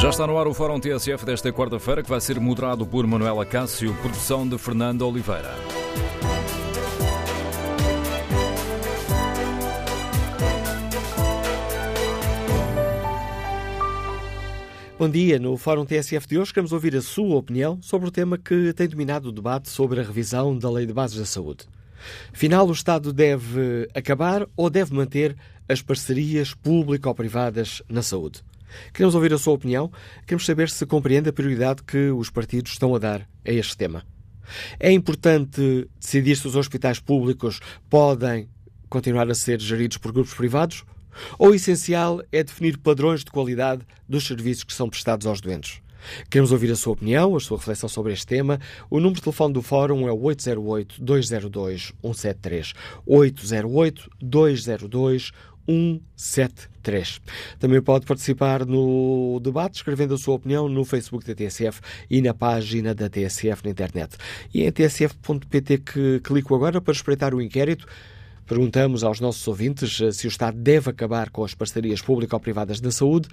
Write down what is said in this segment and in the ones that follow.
Já está no ar o Fórum TSF desta quarta-feira, que vai ser moderado por Manuela Cássio, produção de Fernando Oliveira. Bom dia. No Fórum TSF de hoje queremos ouvir a sua opinião sobre o tema que tem dominado o debate sobre a revisão da Lei de Bases da Saúde. Afinal, o Estado deve acabar ou deve manter as parcerias público-privadas na saúde? Queremos ouvir a sua opinião, queremos saber se compreende a prioridade que os partidos estão a dar a este tema. É importante decidir se os hospitais públicos podem continuar a ser geridos por grupos privados? Ou o essencial é definir padrões de qualidade dos serviços que são prestados aos doentes? Queremos ouvir a sua opinião, a sua reflexão sobre este tema. O número de telefone do Fórum é o 808-202-173. 808-202-173. 173. Também pode participar no debate escrevendo a sua opinião no Facebook da TSF e na página da TSF na internet. E em tsf.pt que clico agora para espreitar o inquérito. Perguntamos aos nossos ouvintes se o Estado deve acabar com as parcerias público-privadas na saúde.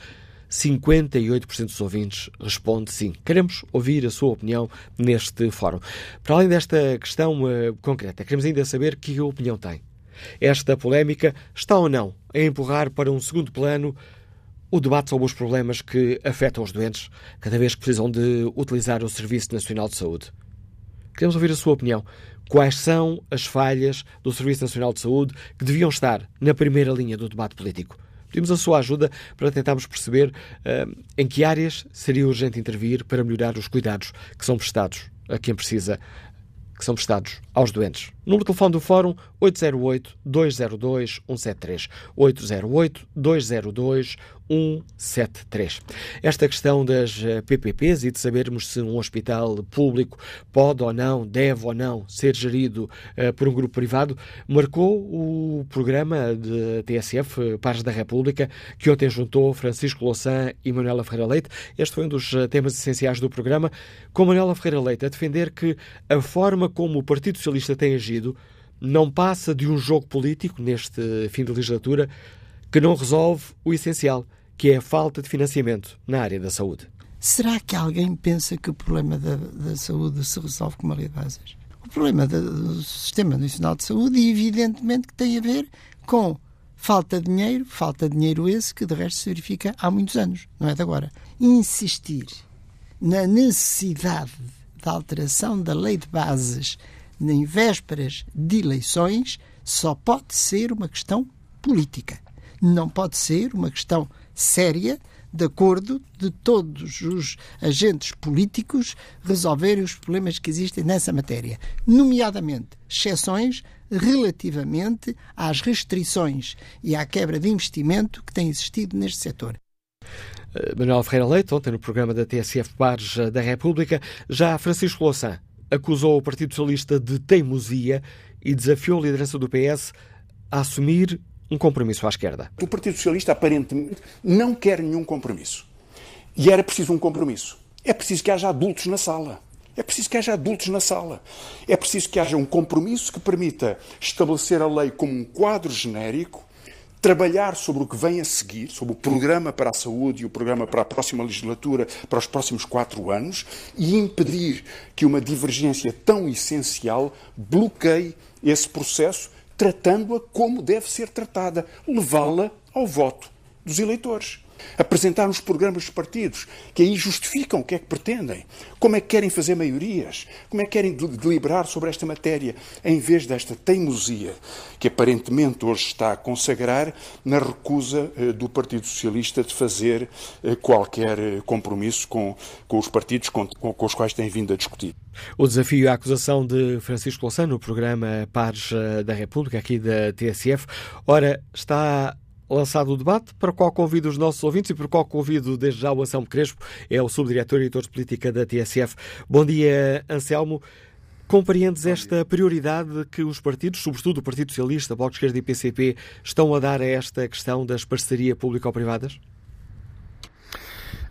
58% dos ouvintes responde sim. Queremos ouvir a sua opinião neste fórum. Para além desta questão uh, concreta, queremos ainda saber que opinião tem. Esta polémica está ou não a empurrar para um segundo plano o debate sobre os problemas que afetam os doentes cada vez que precisam de utilizar o Serviço Nacional de Saúde. Queremos ouvir a sua opinião. Quais são as falhas do Serviço Nacional de Saúde que deviam estar na primeira linha do debate político? Pedimos a sua ajuda para tentarmos perceber uh, em que áreas seria urgente intervir para melhorar os cuidados que são prestados a quem precisa que são prestados aos doentes. Número de telefone do Fórum 808-202-173. 808-202-173. 173. Esta questão das eh, PPPs e de sabermos se um hospital público pode ou não, deve ou não ser gerido uh, por um grupo privado, marcou o programa de TSF, eh, Pares da República, que ontem juntou Francisco Louçã e Manuela Ferreira Leite. Este foi um dos temas essenciais do programa, com Manuela Ferreira Leite a defender que a forma como o Partido Socialista tem agido não passa de um jogo político neste fim de legislatura que não resolve o essencial que é a falta de financiamento na área da saúde. Será que alguém pensa que o problema da, da saúde se resolve com uma lei de bases? O problema do Sistema Nacional de Saúde, evidentemente, que tem a ver com falta de dinheiro, falta de dinheiro esse que de resto se verifica há muitos anos, não é de agora. Insistir na necessidade da alteração da lei de bases em vésperas de eleições só pode ser uma questão política. Não pode ser uma questão séria de acordo de todos os agentes políticos resolverem os problemas que existem nessa matéria, nomeadamente exceções relativamente às restrições e à quebra de investimento que tem existido neste setor. Eh, Manuel Ferreira Leite, ontem no programa da TSF Bares eh, da República, já Francisco Louçã acusou o Partido Socialista de teimosia e desafiou a liderança do PS a assumir um compromisso à esquerda. O Partido Socialista aparentemente não quer nenhum compromisso. E era preciso um compromisso. É preciso que haja adultos na sala. É preciso que haja adultos na sala. É preciso que haja um compromisso que permita estabelecer a lei como um quadro genérico, trabalhar sobre o que vem a seguir, sobre o programa para a saúde e o programa para a próxima legislatura, para os próximos quatro anos, e impedir que uma divergência tão essencial bloqueie esse processo tratando-a como deve ser tratada, levá-la ao voto dos eleitores. Apresentar os programas dos partidos, que aí justificam o que é que pretendem, como é que querem fazer maiorias, como é que querem deliberar sobre esta matéria, em vez desta teimosia que aparentemente hoje está a consagrar na recusa eh, do Partido Socialista de fazer eh, qualquer eh, compromisso com, com os partidos com, com, os quais tem vindo a discutir. O desafio e a acusação de Francisco Louçã no programa Pares da República, aqui da TSF. Ora, está lançado o debate, para o qual convido os nossos ouvintes e para o qual convido desde já o Anselmo Crespo, é o subdiretor e editor de política da TSF. Bom dia, Anselmo. Compreendes esta prioridade que os partidos, sobretudo o Partido Socialista, Bloco de Esquerda e PCP, estão a dar a esta questão das parcerias público-privadas?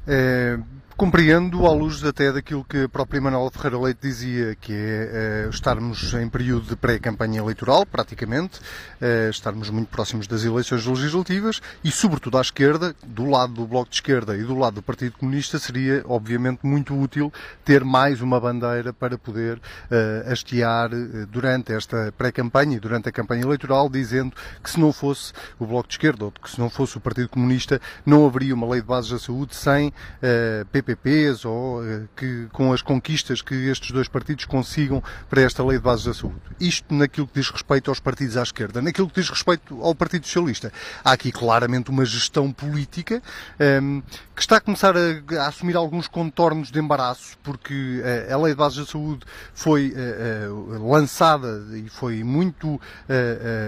É, Compreendo, à luz até daquilo que a própria Manuela Ferreira Leite dizia, que é uh, estarmos em período de pré-campanha eleitoral, praticamente, uh, estarmos muito próximos das eleições legislativas e, sobretudo à esquerda, do lado do Bloco de Esquerda e do lado do Partido Comunista, seria, obviamente, muito útil ter mais uma bandeira para poder uh, hastear durante esta pré-campanha e durante a campanha eleitoral, dizendo que se não fosse o Bloco de Esquerda ou que se não fosse o Partido Comunista, não haveria uma lei de bases da saúde sem uh, PPPs ou eh, que, com as conquistas que estes dois partidos consigam para esta lei de bases da saúde. Isto naquilo que diz respeito aos partidos à esquerda. Naquilo que diz respeito ao Partido Socialista, há aqui claramente uma gestão política um, ehm, que está a começar a, a, assumir alguns contornos de embaraço, porque uh, a lei de bases da saúde foi uh, uh, lançada e foi muito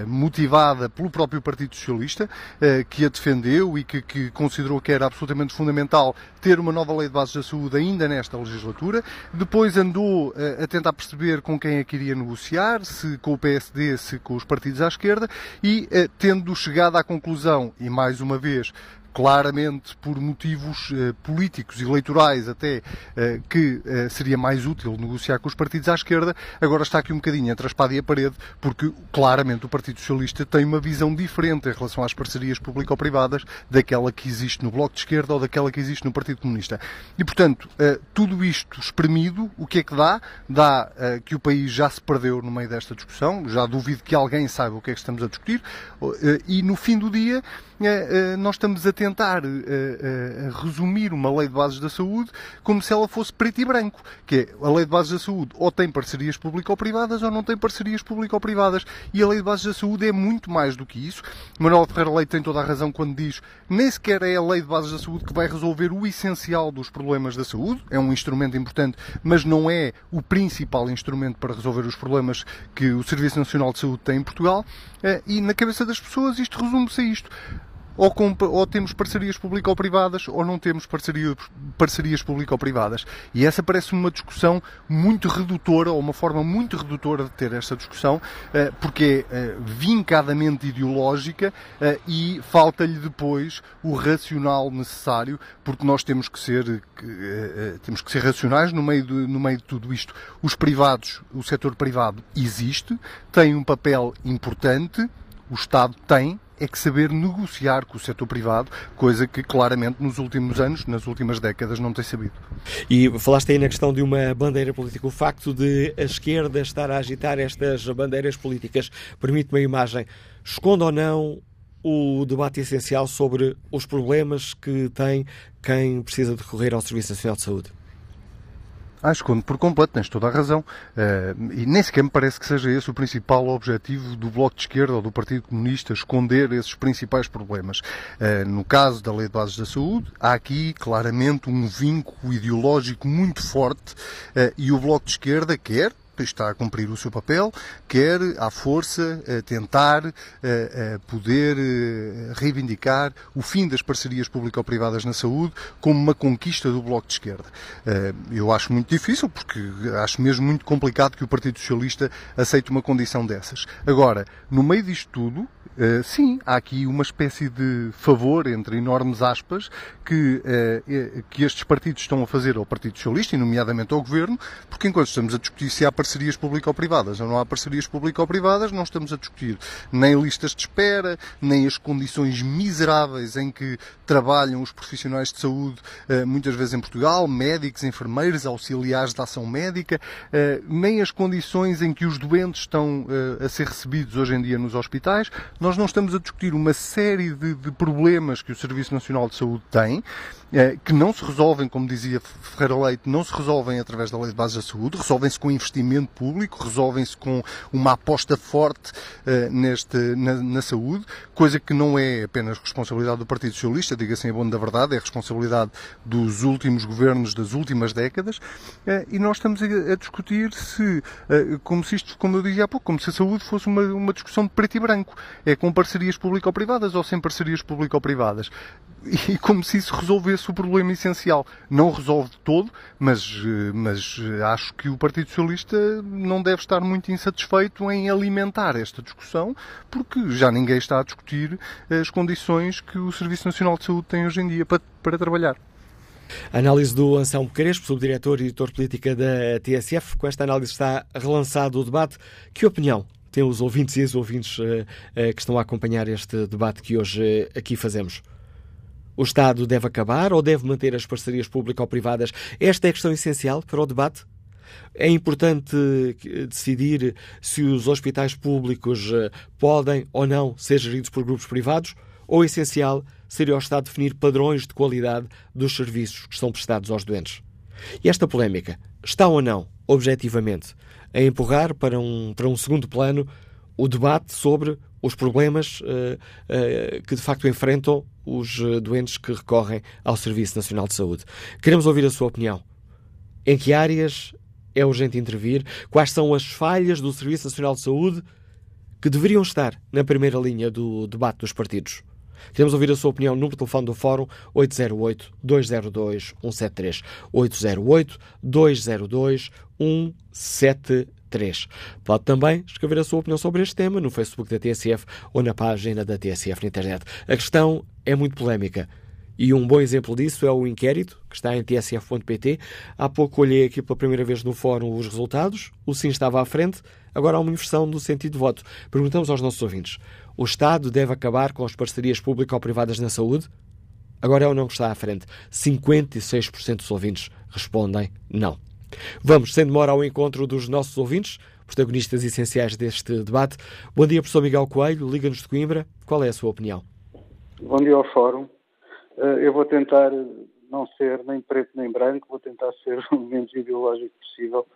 motivada pelo próprio Partido Socialista, que a defendeu e que, que considerou que era absolutamente fundamental ter uma nova lei de bases da saúde ainda nesta legislatura. Depois andou uh, a tentar perceber com quem é que iria negociar, se com o PSD, se com os partidos à esquerda, e uh, tendo chegado à conclusão, e mais uma vez claramente por motivos uh, políticos, eleitorais até, uh, que uh, seria mais útil negociar com os partidos à esquerda, agora está aqui um bocadinho entre a espada e a parede, porque claramente o Partido Socialista tem uma visão diferente em relação às parcerias público-privadas daquela que existe no Bloco de Esquerda ou daquela que existe no Partido Comunista. E, portanto, tudo isto espremido, o que é que dá? Dá que o país já se perdeu no meio desta discussão, já duvido que alguém saiba o que é que estamos a discutir, e no fim do dia nós estamos a tentar uh, uh, resumir uma lei de bases da saúde como se ela fosse preto e branco, que é a lei de bases da saúde ou tem parcerias público-privadas ou não tem parcerias público-privadas. E a lei de bases da saúde é muito mais do que isso. Manuel Ferreira Leite tem toda a razão quando diz nem sequer é a lei de bases da saúde que vai resolver o essencial dos problemas da saúde, é um instrumento importante, mas não é o principal instrumento para resolver os problemas que o Serviço Nacional de Saúde tem em Portugal. E na cabeça das pessoas isto resume-se a isto ou, com, ou temos parcerias público-privadas ou não temos parceria, parcerias público-privadas. E essa parece uma discussão muito redutora, ou uma forma muito redutora de ter esta discussão, eh, porque é eh, vincadamente ideológica eh, e falta-lhe depois o racional necessário, porque nós temos que ser, temos que ser racionais no meio, de, no meio de tudo isto. Os privados, o setor privado existe, tem um papel importante, o Estado tem, é que saber negociar com o setor privado, coisa que claramente nos últimos anos, nas últimas décadas, não tem sabido. E falaste aí na questão de uma bandeira política. O facto de a esquerda estar a agitar estas bandeiras políticas permite uma imagem. Esconde ou não o debate essencial sobre os problemas que tem quem precisa de recorrer ao Serviço Nacional de Saúde? Ah, escondo por completo, tens toda a razão. Uh, e nem sequer me parece que seja esse o principal objetivo do Bloco de Esquerda ou do Partido Comunista, esconder esses principais problemas. Uh, no caso da Lei de Bases da Saúde, há aqui claramente um vínculo ideológico muito forte uh, e o Bloco de Esquerda quer, está a cumprir o seu papel, quer à força tentar poder reivindicar o fim das parcerias público-privadas na saúde como uma conquista do Bloco de Esquerda. Eu acho muito difícil, porque acho mesmo muito complicado que o Partido Socialista aceite uma condição dessas. Agora, no meio disto tudo, Uh, sim, há aqui uma espécie de favor, entre enormes aspas, que, que estes partidos estão a fazer ao Partido Socialista, e nomeadamente ao Governo, porque enquanto estamos a discutir se há parcerias público-privadas não há parcerias público-privadas, não estamos a discutir nem listas de espera, nem as condições miseráveis em que trabalham os profissionais de saúde, uh, muitas vezes em Portugal, médicos, enfermeiros, auxiliares da ação médica, nem as condições em que os doentes estão a ser recebidos hoje em dia nos hospitais. Nós não estamos a discutir uma série de, de problemas que o Serviço Nacional de Saúde tem, eh, que não se resolvem, como dizia Ferreira Leite, não se resolvem através da Lei de Bases da Saúde, resolvem-se com investimento público, resolvem-se com uma aposta forte uh, neste, na, na, saúde, coisa que não é apenas responsabilidade do Partido Socialista, diga-se em bom da verdade, é responsabilidade dos últimos governos das últimas décadas, uh, e nós estamos a, a discutir se, uh, como se isto, como eu dizia há pouco, como se a saúde fosse uma, uma discussão de preto e branco, é com parcerias público-privadas ou sem parcerias público-privadas, e como se isso resolvesse esse o problema essencial. Não resolve todo, mas, eh, mas eh, acho que o Partido Socialista não deve estar muito insatisfeito em alimentar esta discussão, porque já ninguém está a discutir as condições que o Serviço Nacional de Saúde tem hoje em dia para, para trabalhar. Análise do Anselmo Crespo, subdiretor e editor política da TSF. Com esta análise está relançado o debate. Que opinião têm os ouvintes e as ouvintes que estão a acompanhar este debate que hoje aqui fazemos? O Estado deve acabar ou deve manter as parcerias público-privadas? Esta é a questão essencial para o debate. É importante decidir se os hospitais públicos podem ou não ser geridos por grupos privados ou é essencial seria o Estado definir padrões de qualidade dos serviços que são prestados aos doentes. E esta polémica está ou não, objetivamente, a empurrar para um, para um segundo plano o debate sobre os problemas uh, uh, que de facto enfrentam os uh, doentes que recorrem ao Serviço Nacional de Saúde. Queremos ouvir a sua opinião. Em que áreas é urgente intervir? Quais são as falhas do Serviço Nacional de Saúde que deveriam estar na primeira linha do debate dos partidos? Queremos ouvir a sua opinião. Número de telefone do Fórum 808-202-173. 808-202-173. Pode também escrever a sua opinião sobre este tema no Facebook da TSF ou na página da TSF na internet. A questão é muito polémica. E um bom exemplo disso é o inquérito, que está em tsf.pt. Há pouco olhei aqui pela primeira vez no fórum os resultados. O sim estava à frente, agora há uma inversão do sentido de voto. Perguntamos aos nossos ouvintes: o Estado deve acabar com as parcerias público-privadas na saúde? Agora é ou não que está à frente. 56% dos ouvintes respondem não. Vamos, sem demora, ao encontro dos nossos ouvintes, protagonistas essenciais deste debate. Bom dia, professor Miguel Coelho, Liga-nos de Coimbra. Qual é a sua opinião? Bom dia ao Fórum. Eh, eu vou tentar não ser nem preto nem branco, vou tentar ser o menos ideológico possível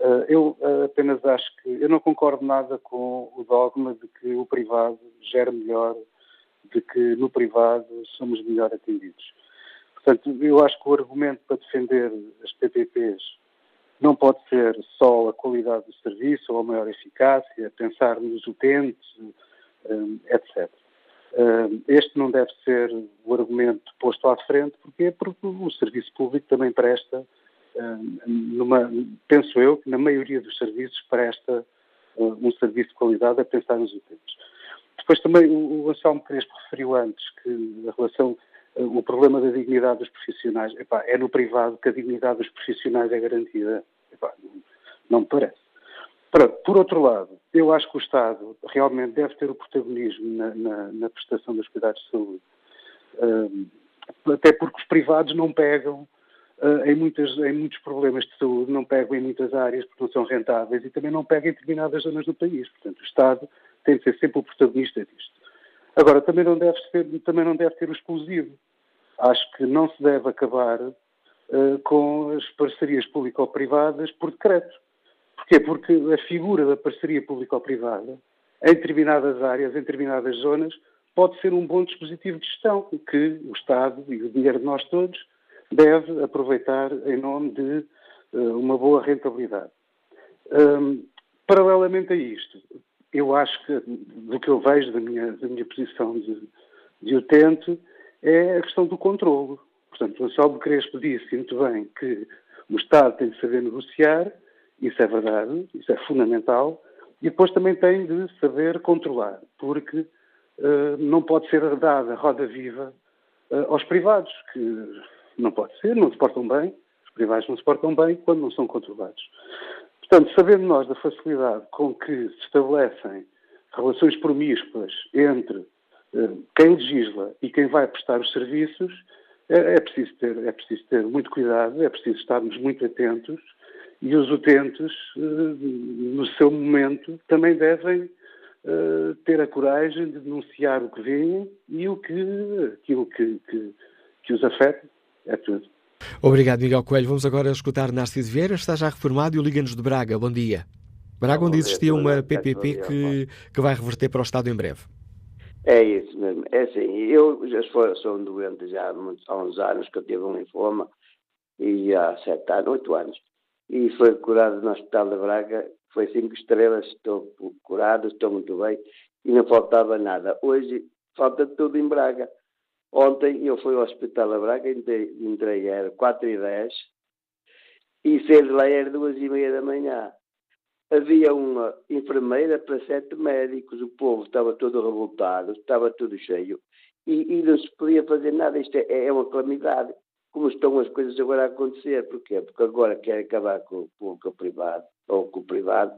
eh, eu eh, apenas acho que eu não concordo nada com o dogma de que o privado gera melhor, de que no privado somos melhor atendidos. Portanto, eu acho que o argumento para defender as PPPs não pode ser só a qualidade do serviço ou a maior eficácia, pensar nos utentes, eh, etc. Este não deve ser o argumento posto à frente, porque porque o serviço público também presta numa, penso eu que na maioria dos serviços presta um serviço de qualidade a pensar nos utentes. Depois também o, Anselmo Crespo referiu antes que a relação, o problema da dignidade dos profissionais, epá, é no privado que a dignidade dos profissionais é garantida. Epá, não, me parece. Por outro lado, eu acho que o Estado realmente deve ter o protagonismo na, na, na prestação dos cuidados de saúde. Uh, até porque os privados não pegam uh, em, muitas, em muitos problemas de saúde, não pegam em muitas áreas porque não são rentáveis e também não pegam em determinadas zonas do país. Portanto, o Estado tem de ser sempre o protagonista disto. Agora, também não deve, ser, também não deve exclusivo. Acho que não se deve acabar uh, com as parcerias público-privadas por decreto. Porquê? Porque a figura da parceria público-privada, em determinadas áreas, em determinadas zonas, pode ser um bom dispositivo de gestão que o Estado e o dinheiro de nós todos deve aproveitar em nome de uh, uma boa rentabilidade. Um, paralelamente a isto, eu acho que, do que eu vejo da minha, da minha posição de, de utente, é a questão do controlo. Portanto, o Anselmo Crespo disse muito bem que o Estado tem de saber negociar, isso é verdade, isso é fundamental, e depois também tem de saber controlar, porque uh, não pode ser dada roda viva uh, aos privados, que não pode ser, não se portam bem, os privados não se portam bem quando não são controlados. Portanto, sabendo nós da facilidade com que se estabelecem relações promíscuas entre eh, quem legisla e quem vai prestar os serviços, é, é, preciso ter, é preciso ter muito cuidado, é preciso estarmos muito atentos e os utentes, eh, no seu momento, também devem eh, ter a coragem de denunciar o que veem e o que, aquilo que, que, que os afeta é tudo. Obrigado, Miguel Coelho. Vamos agora escutar Narciso Vieira, está já reformado e o Liga-nos de Braga. Bom dia. Braga, onde existia uma PPP que, que vai reverter para o Estado em breve. É isso mesmo. É assim, eu já sou um doente já há, muitos, há uns anos que eu tive um linfoma, e há sete anos, oito anos, e foi curado no Hospital de Braga, foi cinco estrelas, estou curado, estou muito bem, e não faltava nada. Hoje falta tudo em Braga. Ontem eu fui ao Hospital da Braga, entrei, era 4 e 10 e saí de lá era 2 e meia da manhã. Havia uma enfermeira para sete médicos, o povo estava todo revoltado, estava tudo cheio e, e não se podia fazer nada. Isto é, é uma calamidade. como estão as coisas agora a acontecer. Porquê? Porque agora quer acabar com o público privado, ou com o privado,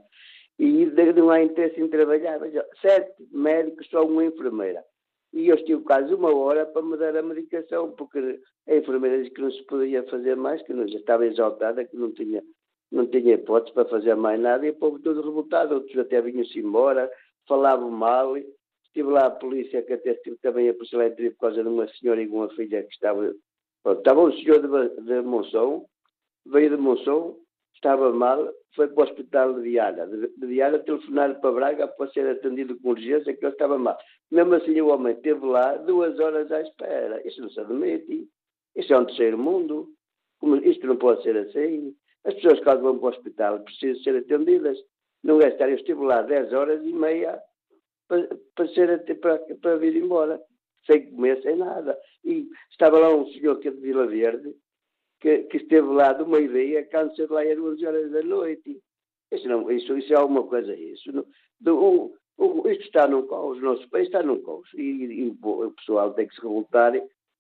e não há interesse em trabalhar. Veja, sete médicos, só uma enfermeira. E eu estive quase uma hora para me dar a medicação, porque a enfermeira disse que não se podia fazer mais, que não, já estava exaltada, que não tinha, não tinha hipótese para fazer mais nada, e o povo todo revoltado, outros até vinham-se embora, falavam mal. Estive lá a polícia, que até estive também a polícia lá por causa de uma senhora e uma filha que estava. Pronto, estava um senhor de, de Monção, veio de Monção, estava mal, foi para o hospital de Viana. De, Viana telefonaram para Braga para ser atendido com urgência, que ele estava mal. Mesmo assim, o homem esteve lá duas horas à espera. Isso não se admite. Isso é um terceiro mundo. Como, isto não pode ser assim. As pessoas, quando vão para o hospital, precisam ser atendidas. Não é estar. Eu estive lá dez horas e meia para, para, ser, para, para vir embora. Sem comer, sem nada. E estava lá um senhor que é de Vila Verde, que, que esteve lá de uma ideia, câncer lá às 11 horas da noite. Isso, não, isso, isso é alguma coisa, isso. Não, do, o, isto está num caos, o nosso país está num caos. E, e, o pessoal tem que se revoltar,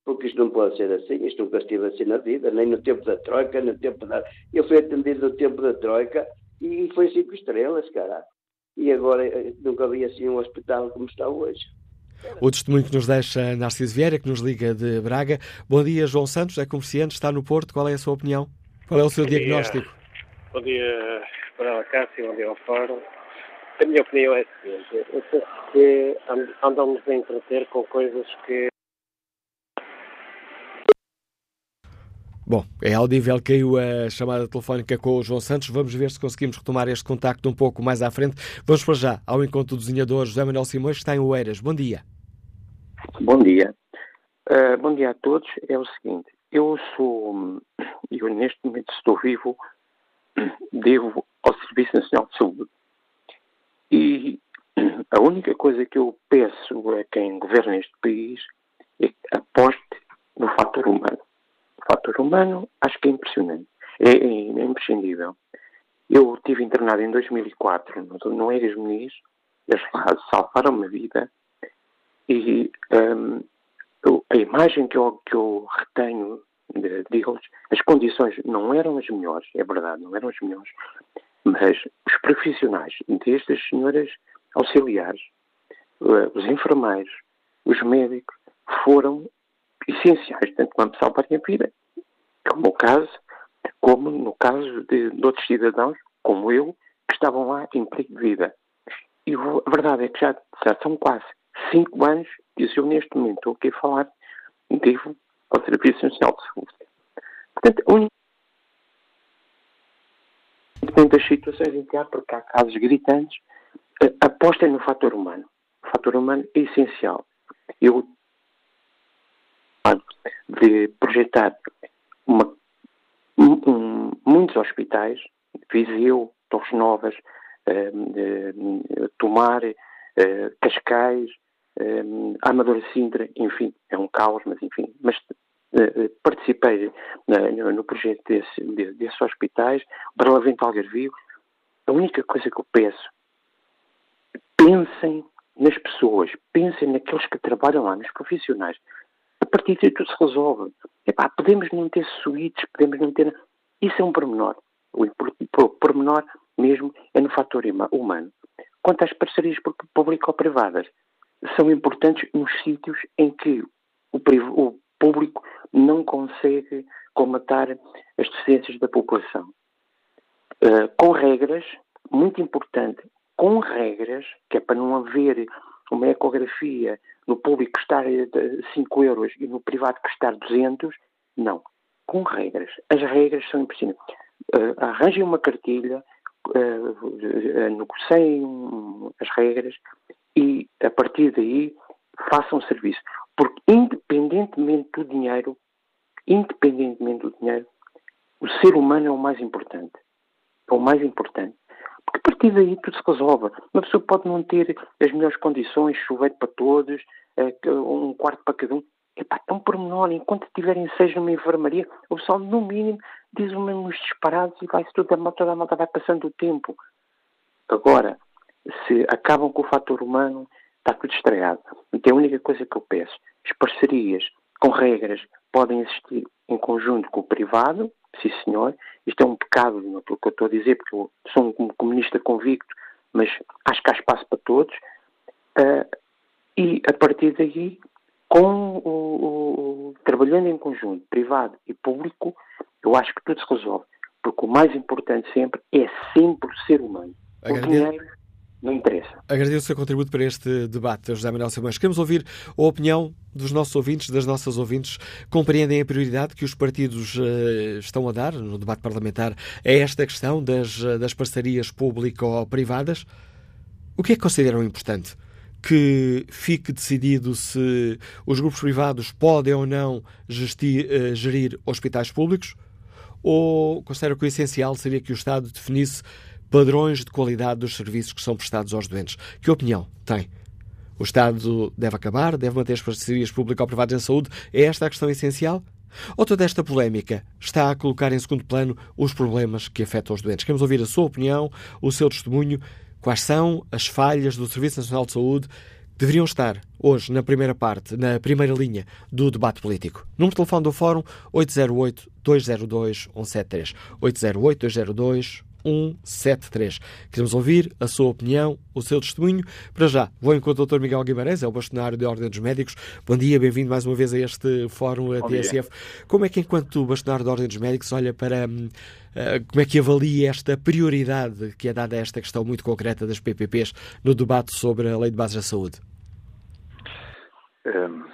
porque isto não pode ser assim, isto nunca esteve assim na vida, nem no tempo da Troika, no tempo da. Eu fui atendido no tempo da Troika e foi cinco estrelas, cara. E agora eh, nunca vi assim um hospital como está hoje. O testemunho que nos deixa Narciso Vieira, que nos liga de Braga. Bom dia, João Santos, é comerciante, está no Porto. Qual é a sua opinião? Qual é o seu bom diagnóstico? Dia. Bom dia, Manuela Cássio, bom dia ao Fórum. A minha opinião é a seguinte: eu penso que andamos a entreter com coisas que Bom, é audível, caiu a chamada telefónica com o João Santos. Vamos ver se conseguimos retomar este contacto um pouco mais à frente. Vamos para já ao encontro do desenhador José Manuel Simões, que está em Oeiras. Bom dia. Bom dia. Uh, bom dia a todos. É o seguinte, eu sou, eu neste momento estou vivo, devo ao Serviço Nacional de Saúde. E a única coisa que eu peço a quem governa este país é que aposte no fator humano o fator humano acho que é impressionante, é, é, é imprescindível. Eu estive internado em 2004 no, Eiras Muniz, eles salvaram-me a vida e um, a imagem que eu, que eu retenho de, deles, as condições não eram as melhores, é verdade, não eram as melhores, mas os profissionais, desde as senhoras auxiliares, uh, os enfermeiros, os médicos, foram essenciais, tanto para salvar a vida, como o caso, como no caso de, de outros cidadãos, como eu, que estavam lá em perigo de vida. E a verdade é que já, já são quase cinco anos que eu neste momento estou aqui a falar, devo ao Serviço Nacional de Saúde. Portanto, a única das situações em que há, porque há casos gritantes, apostem no fator humano. O fator humano é essencial. Eu de projetar uma, um, muitos hospitais, Viseu, Torres Novas, eh, Tomar, eh, Cascais, eh, Amador Sintra, enfim, é um caos, mas enfim, mas eh, participei no, projeto desse, de, desses hospitais, Barlavento Algarvio, a única coisa que eu peço, pensem nas pessoas, pensem naqueles que trabalham lá, nos profissionais, a partir daí tudo se resolve. Epá, podemos não ter suítes, podemos não ter. Isso é um pormenor. O pormenor mesmo é no fator humano. Quanto às parcerias público-privadas, são importantes nos sítios em que o, o público não consegue comatar as deficiências da população. Uh, com regras, muito importante, com regras, que é para não haver uma ecografia no público custar 5 euros e no privado custar 200, não. Com regras. As regras são impressionantes. Uh, arranjem uma cartilha, uh, negociem as regras a partir daí, façam serviço. Porque, independentemente do dinheiro, independentemente do dinheiro, o ser humano é o mais importante. É o mais importante. Porque a partir daí tudo se resolve. Uma pessoa pode não ter as melhores condições, chuveiro para todos, eh, um quarto para cada um. Epá, um pormenor. Enquanto tiverem seis numa enfermaria, o pessoal, no mínimo, diz uns disparados e vai-se tudo, toda a malta vai passando o tempo. Agora, se acabam com o fator humano, está tudo estragado. Então, a única coisa que eu peço, as parcerias com regras, podem existir em conjunto com o privado, sim senhor. Isto é um pecado, não é pelo que eu estou a dizer, porque eu sou um comunista convicto, mas acho que há espaço para todos. Uh, e a partir daí, com o, o, trabalhando em conjunto, privado e público, eu acho que tudo se resolve. Porque o mais importante sempre é sempre o ser humano. O dinheiro não interessa. Agradeço o seu contributo para este debate, José Manuel Simões. Queremos ouvir a opinião dos nossos ouvintes, das nossas ouvintes. Compreendem a prioridade que os partidos uh, estão a dar no debate parlamentar a esta questão das, uh, das parcerias público-privadas? O que é que consideram importante? Que fique decidido se os grupos privados podem ou não gestir, uh, gerir hospitais públicos? Ou consideram que o essencial seria que o Estado definisse padrões de qualidade dos serviços que são prestados aos doentes. Que opinião tem? O Estado deve acabar? Deve manter as parcerias público-privadas em saúde? É esta a questão essencial? Ou toda esta polémica está a colocar em segundo plano os problemas que afetam os doentes? Queremos ouvir a sua opinião, o seu testemunho. Quais são as falhas do Serviço Nacional de Saúde que deveriam estar hoje na primeira parte, na primeira linha do debate político? Número de telefone do Fórum 808-202-173. 808-202-173. 173. Queremos ouvir a sua opinião, o seu testemunho. Para já, vou encontro o Dr. Miguel Guimarães, é o bastonário da Ordem dos Médicos. Bom dia, bem-vindo mais uma vez a este fórum a TSF. Como é que, enquanto bastonário da Ordem dos Médicos, olha para uh, como é que avalia esta prioridade que é dada a esta questão muito concreta das PPPs no debate sobre a Lei de Bases da Saúde? Um,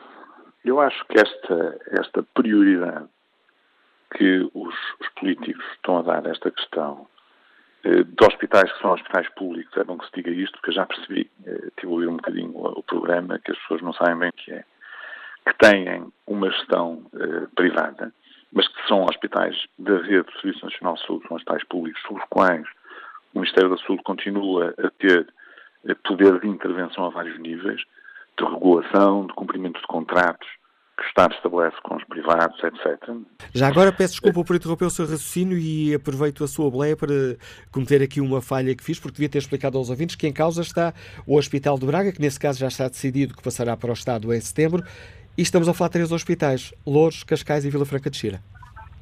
eu acho que esta, esta prioridade que os, os políticos estão a dar a esta questão eh, de hospitais que são hospitais públicos, é bom que se diga isto, porque eu já percebi, eh, tive a ouvir um bocadinho o, programa, que as pessoas não sabem bem o que é, que têm uma gestão eh, privada, mas que são hospitais da rede do Serviço Nacional de Saúde, são hospitais públicos, sobre os quais o Ministério da Saúde continua a ter poder de intervenção a vários níveis, de regulação, de cumprimento de contratos, que o Estado estabelece com os privados, etc. Já agora peço desculpa por interromper o seu raciocínio e aproveito a sua boleia para cometer aqui uma falha que fiz, porque devia ter explicado aos ouvintes que em causa está o Hospital de Braga, que nesse caso já está decidido que passará para o Estado em setembro, e estamos a falar de três hospitais, Louros, Cascais e Vila Franca de Xira.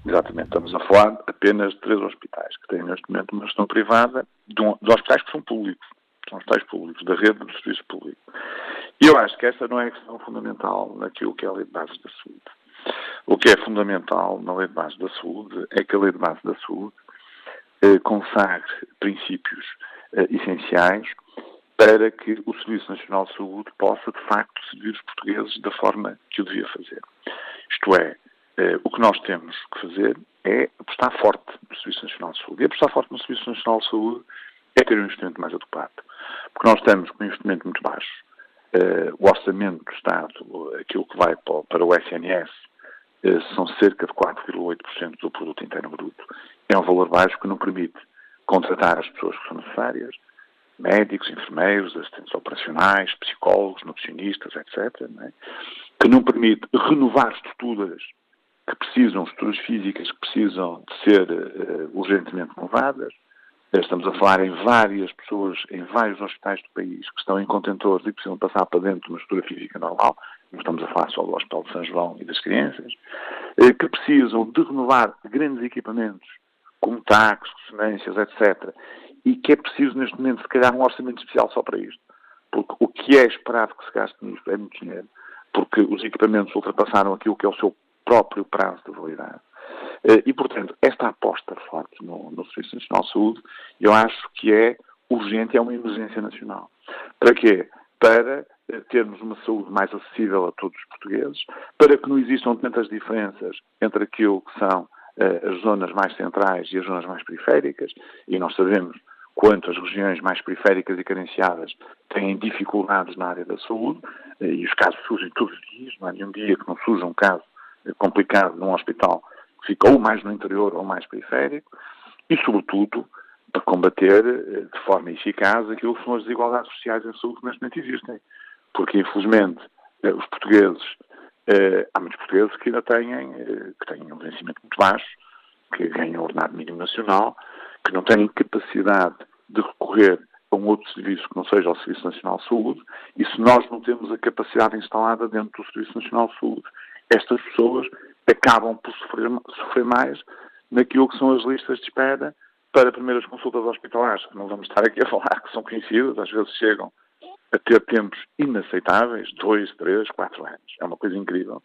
Exatamente, estamos a falar apenas de três hospitais, que têm neste momento uma gestão privada de, um, de hospitais que são públicos, são hospitais públicos, da rede de serviço público. E eu acho que esta não é a questão fundamental naquilo que é a lei de base da saúde. O que é fundamental na lei de base da saúde é que a lei de base da saúde eh, consagre princípios eh, essenciais para que o Serviço Nacional de Saúde possa, de facto, servir os portugueses da forma que o devia fazer. Isto é, eh, o que nós temos que fazer é apostar forte no Serviço Nacional de Saúde. E apostar forte no Serviço Nacional de Saúde é ter um investimento mais adequado. Porque nós estamos com um investimento muito baixo Uh, o orçamento do Estado, aquilo que vai para, para o SNS, uh, eh, são cerca de 4,8% do produto interno bruto. É um valor baixo que não permite contratar as pessoas que são necessárias, médicos, enfermeiros, assistentes operacionais, psicólogos, nutricionistas, etc., não é? que não permite renovar estruturas que precisam, estruturas físicas que precisam de ser uh, urgentemente renovadas, Estamos a falar em várias pessoas, em vários hospitais do país que estão em contentores e precisam passar para dentro de uma estrutura física normal. Não estamos a falar só do Hospital de São João e das crianças, eh, que precisam de renovar grandes equipamentos, como táxis, semências, etc. E que é preciso, neste momento, se calhar, um orçamento especial só para isto. Porque o que é esperado que se gaste nisto é muito dinheiro. Porque os equipamentos ultrapassaram aquilo que é o seu próprio prazo de validade. Eh, e, portanto, esta aposta forte no, no Serviço Nacional de Saúde, eu acho que é urgente, é uma emergência nacional. Para quê? Para eh, termos uma saúde mais acessível a todos os portugueses, para que não existam tantas diferenças entre aquilo que são uh, as zonas mais centrais e as zonas mais periféricas, e nós sabemos quanto as regiões mais periféricas e carenciadas têm dificuldades na área da saúde, e os casos surgem todos os dias, não há nenhum dia que não surja um caso complicado num hospital fica ou mais no interior ou mais periférico, e, sobretudo, para combater eh, de forma eficaz aquilo que são as desigualdades sociais em saúde que neste momento existem. Porque, infelizmente, eh, os portugueses, eh, há muitos portugueses que ainda têm, que têm um vencimento muito baixo, que ganham o ordenado mínimo nacional, que não têm capacidade de recorrer a um outro serviço que não seja o Serviço Nacional de Saúde, e se nós não temos a capacidade instalada dentro do Serviço Nacional de Saúde estas pessoas acabam por sofrer, sofrer mais naquilo que são as listas de espera para primeiras consultas hospitalares, que não vamos estar aqui a falar, que são conhecidas, às vezes chegam a ter tempos inaceitáveis, dois, três, quatro anos. É uma coisa incrível.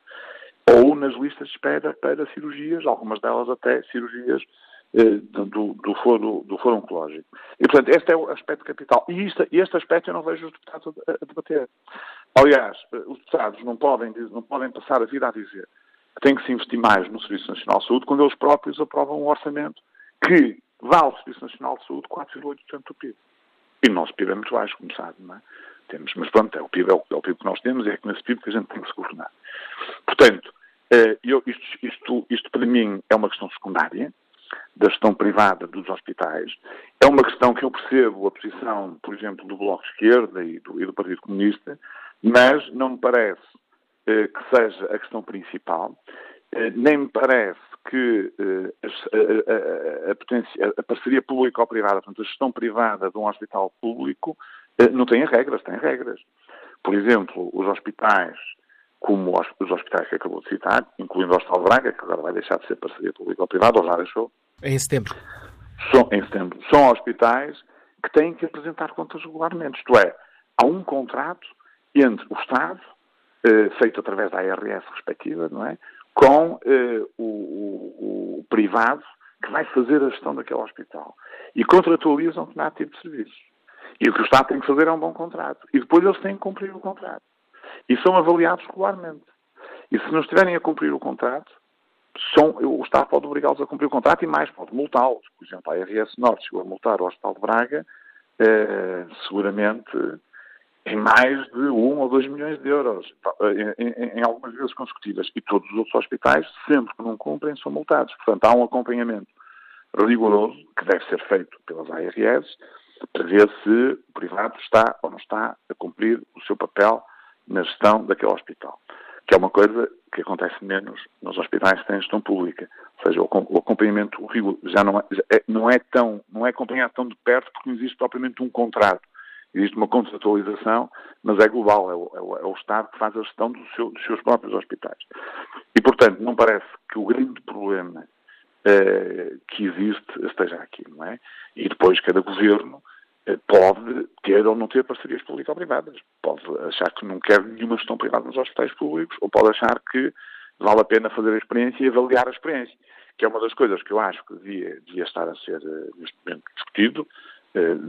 Ou nas listas de espera para cirurgias, algumas delas até cirurgias eh, do, do, foro, do foro oncológico. E, portanto, este é o aspecto capital. E este, este aspecto eu não vejo os deputados a, a debater. Aliás, eh, os deputados não podem, não podem passar a vida a dizer tem que se investir mais no Serviço Nacional de Saúde quando eles próprios aprovam um orçamento que vale ao Serviço Nacional de Saúde 4,8% do PIB. E o nosso PIB é muito baixo, como sabe, não é? Temos, mas pronto, é o PIB, é o, é o PIB que nós temos e é com esse PIB que a gente tem que se governar. Portanto, eh, eu, isto, isto, isto para mim é uma questão secundária da gestão privada dos hospitais. É uma questão que eu percebo a posição, por exemplo, do Bloco de Esquerda e do, e do Partido Comunista, mas não me parece que seja a questão principal, eh, nem me parece que eh, a, a, a, a, parceria público-privada, portanto, a gestão privada de um hospital público, eh, não tem regras, tem regras. Por exemplo, os hospitais como os hospitais que acabou de citar, incluindo o Hospital Braga, que agora vai deixar de ser parceria público-privada, ou já deixou. Em setembro. São, em setembro. São hospitais que têm que apresentar contas regularmente. Isto é, há um contrato entre o Estado, eh, feito através da ARS respectiva, não é? Com eh, o, o, o, privado que vai fazer a gestão daquele hospital. E contratualizam há tipo de serviços. E o que o Estado tem que fazer é um bom contrato. E depois eles têm que cumprir o contrato. E são avaliados regularmente. E se não estiverem a cumprir o contrato, são, o Estado pode obrigá-los a cumprir o contrato e mais, pode multá-los. Por exemplo, a RS Norte chegou a multar o Hospital de Braga, eh, seguramente em mais de um ou dois milhões de euros, em, em, em, algumas vezes consecutivas. E todos os outros hospitais, sempre que não cumprem, são multados. Portanto, há um acompanhamento rigoroso que deve ser feito pelas ARS para ver se o privado está ou não está a cumprir o seu papel na gestão daquele hospital. Que é uma coisa que acontece menos nos hospitais que têm gestão pública. Ou seja, o acompanhamento já não é, é, não é tão, não é acompanhado tão de perto porque não existe propriamente um contrato. Existe uma contratualização, mas é global, é o, é o, é o Estado que faz a gestão do seu, dos seus próprios hospitais. E, portanto, não parece que o grande problema eh, que existe esteja aqui, não é? E depois cada governo eh, pode ter ou não ter parcerias público-privadas. Pode achar que não quer nenhuma gestão privada nos hospitais públicos ou pode achar que vale a pena fazer a experiência e avaliar a experiência, que é uma das coisas que eu acho que devia, devia estar a ser, eh, neste momento, discutido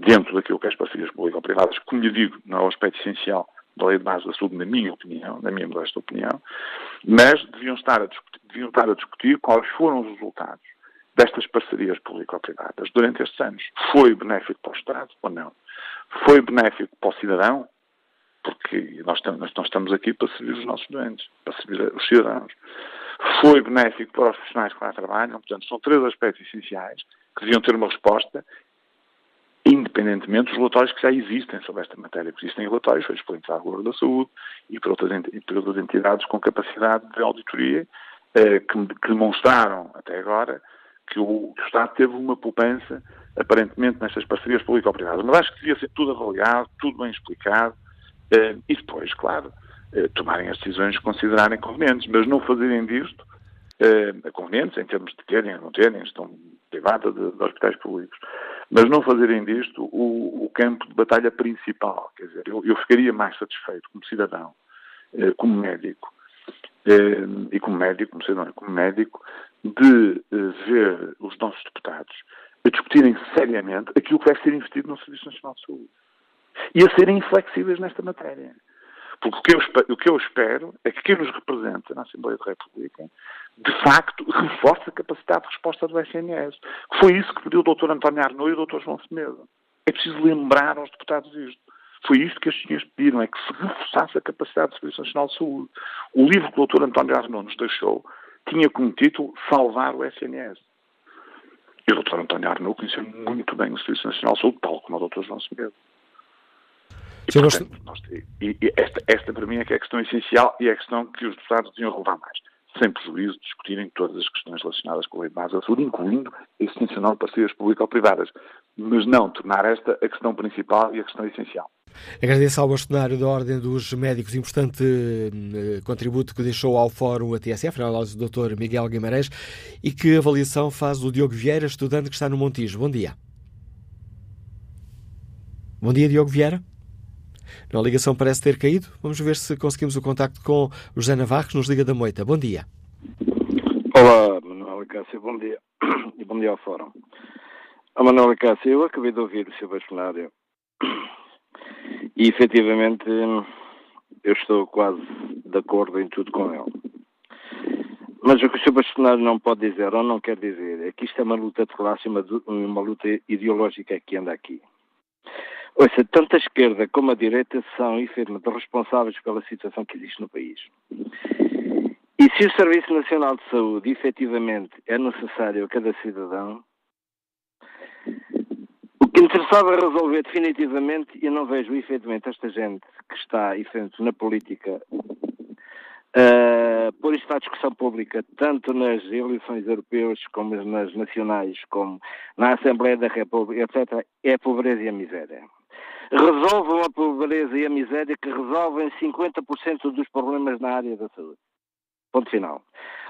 dentro daquilo que é as parcerias público-privadas, como lhe digo, não é o aspecto essencial da lei de base da saúde, na minha opinião, na minha modesta opinião, mas deviam estar a discutir, deviam estar a discutir quais foram os resultados destas parcerias público-privadas durante estes anos. Foi benéfico para o Estado ou não? Foi benéfico para o cidadão? Porque nós, nós estamos aqui para servir os nossos doentes, para servir os cidadãos. Foi benéfico para os profissionais que lá trabalham? Portanto, são três aspectos essenciais que deviam ter uma resposta independentemente dos relatórios que já existem sobre esta matéria. Existem relatórios feitos pela Entidade da Saúde e por outras, entidades com capacidade de auditoria eh, que, que, demonstraram até agora que o, que o Estado teve uma poupança, aparentemente, nestas parcerias público-privadas. Mas acho que devia ser tudo avaliado, tudo bem explicado, eh, e depois, claro, eh, tomarem as decisões que considerarem convenientes, mas não fazerem disto eh, convenientes em termos de terem ou não terem gestão privada de, de, hospitais públicos, mas não fazerem disto o, o, campo de batalha principal. Quer dizer, eu, eu ficaria mais satisfeito como cidadão, eh, como médico, eh, e como médico, como cidadão, como médico, de uh, ver os nossos deputados a discutirem seriamente aquilo que vai ser investido no Serviço Nacional de Saúde. E a serem inflexíveis nesta matéria. Porque o que, eu, o que eu espero é que quem nos representa na Assembleia da República, de facto, reforce a capacidade de resposta do SNS. Foi isso que pediu o Dr. António Arnaud e o Dr. João Semedo. É preciso lembrar aos deputados isto. Foi isto que estes senhores pediram, é que se reforçasse a capacidade do Serviço Nacional de Saúde. O livro que o Dr. António Arnaud nos deixou tinha como título Salvar o SNS. E o Dr. António Arnaud conhecia muito bem o Serviço Nacional de Saúde, tal como o Dr. João Semedo. E, portanto, nós, e, e esta, esta, para mim, é que é a questão essencial e é a questão que os deputados deviam relevar mais. Sem prejuízo de discutirem todas as questões relacionadas com a lei de base da saúde, incluindo a extensão de parcerias público-privadas. Mas não tornar esta a questão principal e a questão essencial. Agradeço ao bastonário da Ordem dos Médicos importante eh, contributo que deixou ao Fórum a TSF, na análise do Dr. Miguel Guimarães, e que avaliação faz o Diogo Vieira, estudante que está no Montijo. Bom dia. Bom dia, Diogo Vieira. A ligação parece ter caído. Vamos ver se conseguimos o contacto com o José Navarro, que nos liga da Moita. Bom dia. Olá, Manuel Cássio. Bom dia. E bom dia ao Fórum. A Manuel Cássio, eu acabei de ouvir o seu bastonário e efetivamente eu estou quase de acordo em tudo com ele. Mas o que o Sr. Bastonário não pode dizer ou não quer dizer é que isto é uma luta de classe, uma, uma luta ideológica que anda aqui. Ouça, tanto a esquerda como a direita são efetivamente responsáveis pela situação que existe no país. E se o Serviço Nacional de Saúde efetivamente é necessário a cada cidadão, o que interessava resolver definitivamente, e não vejo efetivamente esta gente que está efetivamente na política uh, por isto à discussão pública, tanto nas eleições europeias como nas nacionais, como na Assembleia da República, etc., é a pobreza e a miséria. Resolvam a pobreza e a miséria que resolvem 50% dos problemas na área da saúde. Ponto final.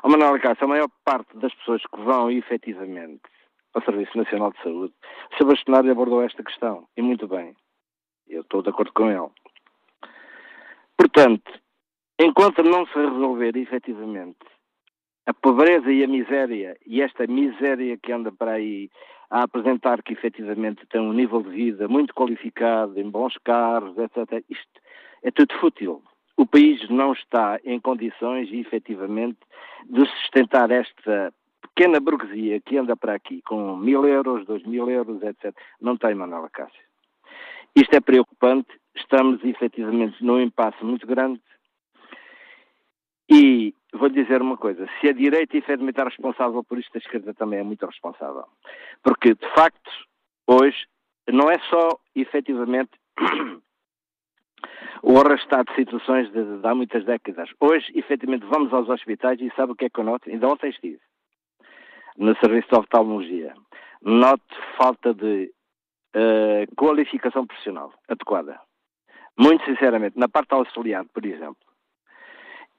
Ao Manuel Cássio, a maior parte das pessoas que vão efetivamente ao Serviço Nacional de Saúde, o Sr. Bastonário abordou esta questão, e muito bem. Eu estou de acordo com ele. Portanto, enquanto não se resolver efetivamente a pobreza e a miséria, e esta miséria que anda para aí a apresentar que efetivamente tem um nível de vida muito qualificado, em bons carros, etc., isto é tudo fútil. O país não está em condições, efetivamente, de sustentar esta pequena burguesia que anda para aqui com mil euros, dois mil euros, etc., não tem Manuela Cássio. Isto é preocupante, estamos efetivamente num impasse muito grande e vou dizer uma coisa, se a direita efetivamente é responsável por isto, a esquerda também é muito responsável. Porque, de facto, hoje não é só efetivamente o arrastar de situações de, de, há muitas décadas. Hoje, efetivamente, vamos aos hospitais e sabe o que é que eu noto? Ainda ontem estive no serviço de oftalmologia. Noto falta de uh, qualificação profissional adequada. Muito sinceramente, na parte auxiliar, por exemplo,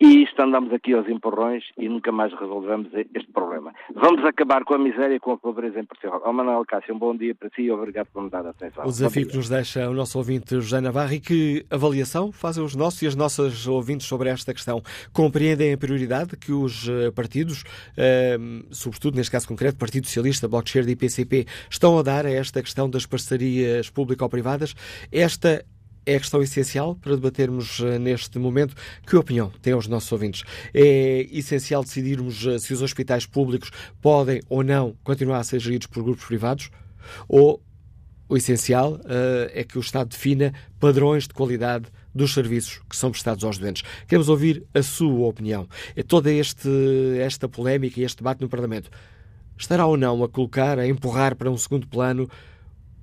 e isto andamos aqui aos empurrões e nunca mais resolvemos este problema. Vamos acabar com a miséria e com a pobreza em Portugal. Ao Manuel Cássio, um bom dia para si e obrigado por me dar a atenção. O desafio que nos deixa o nosso ouvinte José Navarro e que avaliação fazem os nossos e as nossas ouvintes sobre esta questão? Compreendem a prioridade que os eh, partidos, eh, sobretudo neste caso concreto, Partido Socialista, Bloco de Esquerda e PCP, estão a dar a esta questão das parcerias público-privadas? Esta é a questão essencial para debatermos eh, neste momento. Que opinião têm os nossos ouvintes? É essencial decidirmos eh, se os hospitais públicos podem ou não continuar a ser geridos por grupos privados? Ou o essencial uh, é que o Estado defina padrões de qualidade dos serviços que são prestados aos doentes. Queremos ouvir a sua opinião. É toda este, esta polémica e este debate no Parlamento estará ou não a colocar, a empurrar para um segundo plano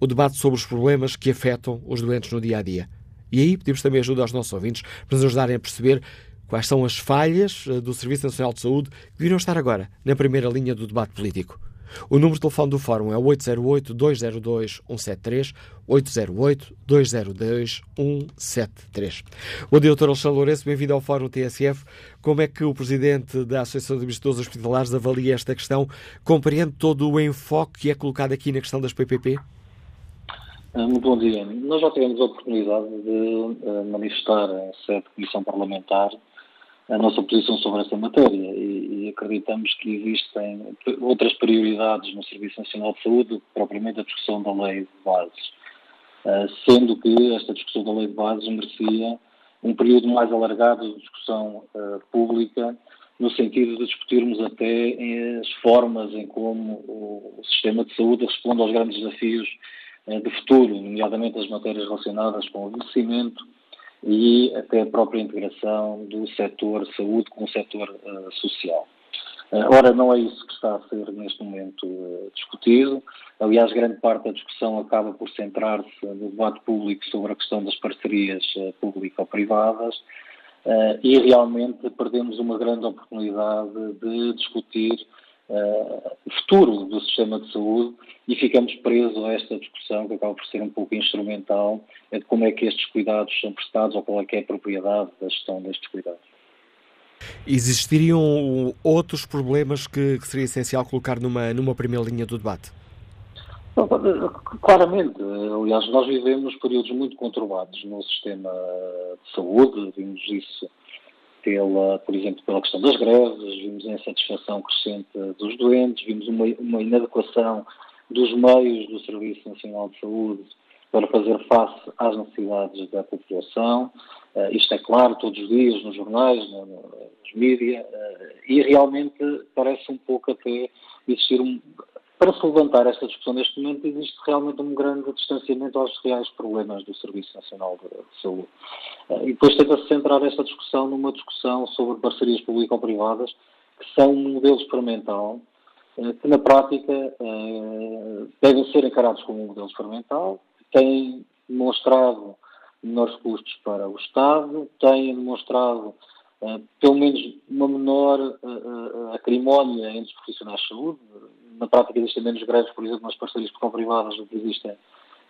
o debate sobre os problemas que afetam os doentes no dia a dia. E aí pedimos também ajuda aos nossos ouvintes para nos ajudarem a perceber quais são as falhas eh, do Serviço Nacional de Saúde que deviam estar agora na primeira linha do debate político. O número de telefone do Fórum é 808-202-173, 808-202-173. Bom dia, Dr. Alexandre Lourenço, bem-vindo ao Fórum TSF. Como é que o Presidente da Associação de Administradores Hospitalares avalia esta questão? Compreende todo o enfoque que é colocado aqui na questão das PPP? Ah, muito bom dia. Nós já tivemos a oportunidade de ah, manifestar em sede de comissão parlamentar a nossa posição sobre esta matéria e, e, acreditamos que existem outras prioridades no Serviço Nacional de Saúde, propriamente a discussão da lei de bases, uh, sendo que esta discussão da lei de bases merecia um período mais alargado de discussão pública, no sentido de discutirmos até as formas em como o sistema de saúde responde aos grandes desafios eh, de futuro, nomeadamente as matérias relacionadas com o envelhecimento e até a própria integração do setor saúde com o setor uh, social. Uh, ora, não é isso que está a ser neste momento uh, discutido. Aliás, grande parte da discussão acaba por centrar-se no debate público sobre a questão das parcerias público-privadas e realmente perdemos uma grande oportunidade de discutir uh, futuro do sistema de saúde e ficamos presos a esta discussão que acaba por ser um pouco instrumental de como é que estes cuidados são prestados ou qual é que é a propriedade da gestão destes cuidados. Existiriam outros problemas que, que seria essencial colocar numa, numa primeira linha do debate? Claramente, aliás, nós vivemos períodos muito conturbados no sistema de saúde, vimos isso pela, por exemplo, pela questão das greves, vimos a insatisfação crescente dos doentes, vimos uma, uma inadequação dos meios do Serviço Nacional de Saúde para fazer face às necessidades da população. Uh, isto é claro todos os dias nos jornais, no, nos mídias, uh, e realmente parece um pouco até existir um. Para se levantar esta discussão neste momento, existe realmente um grande distanciamento aos reais problemas do Serviço Nacional de, de Saúde. Uh, e depois tenta-se centrar esta discussão numa discussão sobre parcerias público-privadas, que são um modelo experimental, que na prática devem ser encarados como um modelo experimental, têm demonstrado menores custos para o Estado, têm demonstrado pelo menos uma menor acrimónia entre os profissionais de saúde. Na prática existem menos greves, por exemplo, nas parcerias privadas do que existem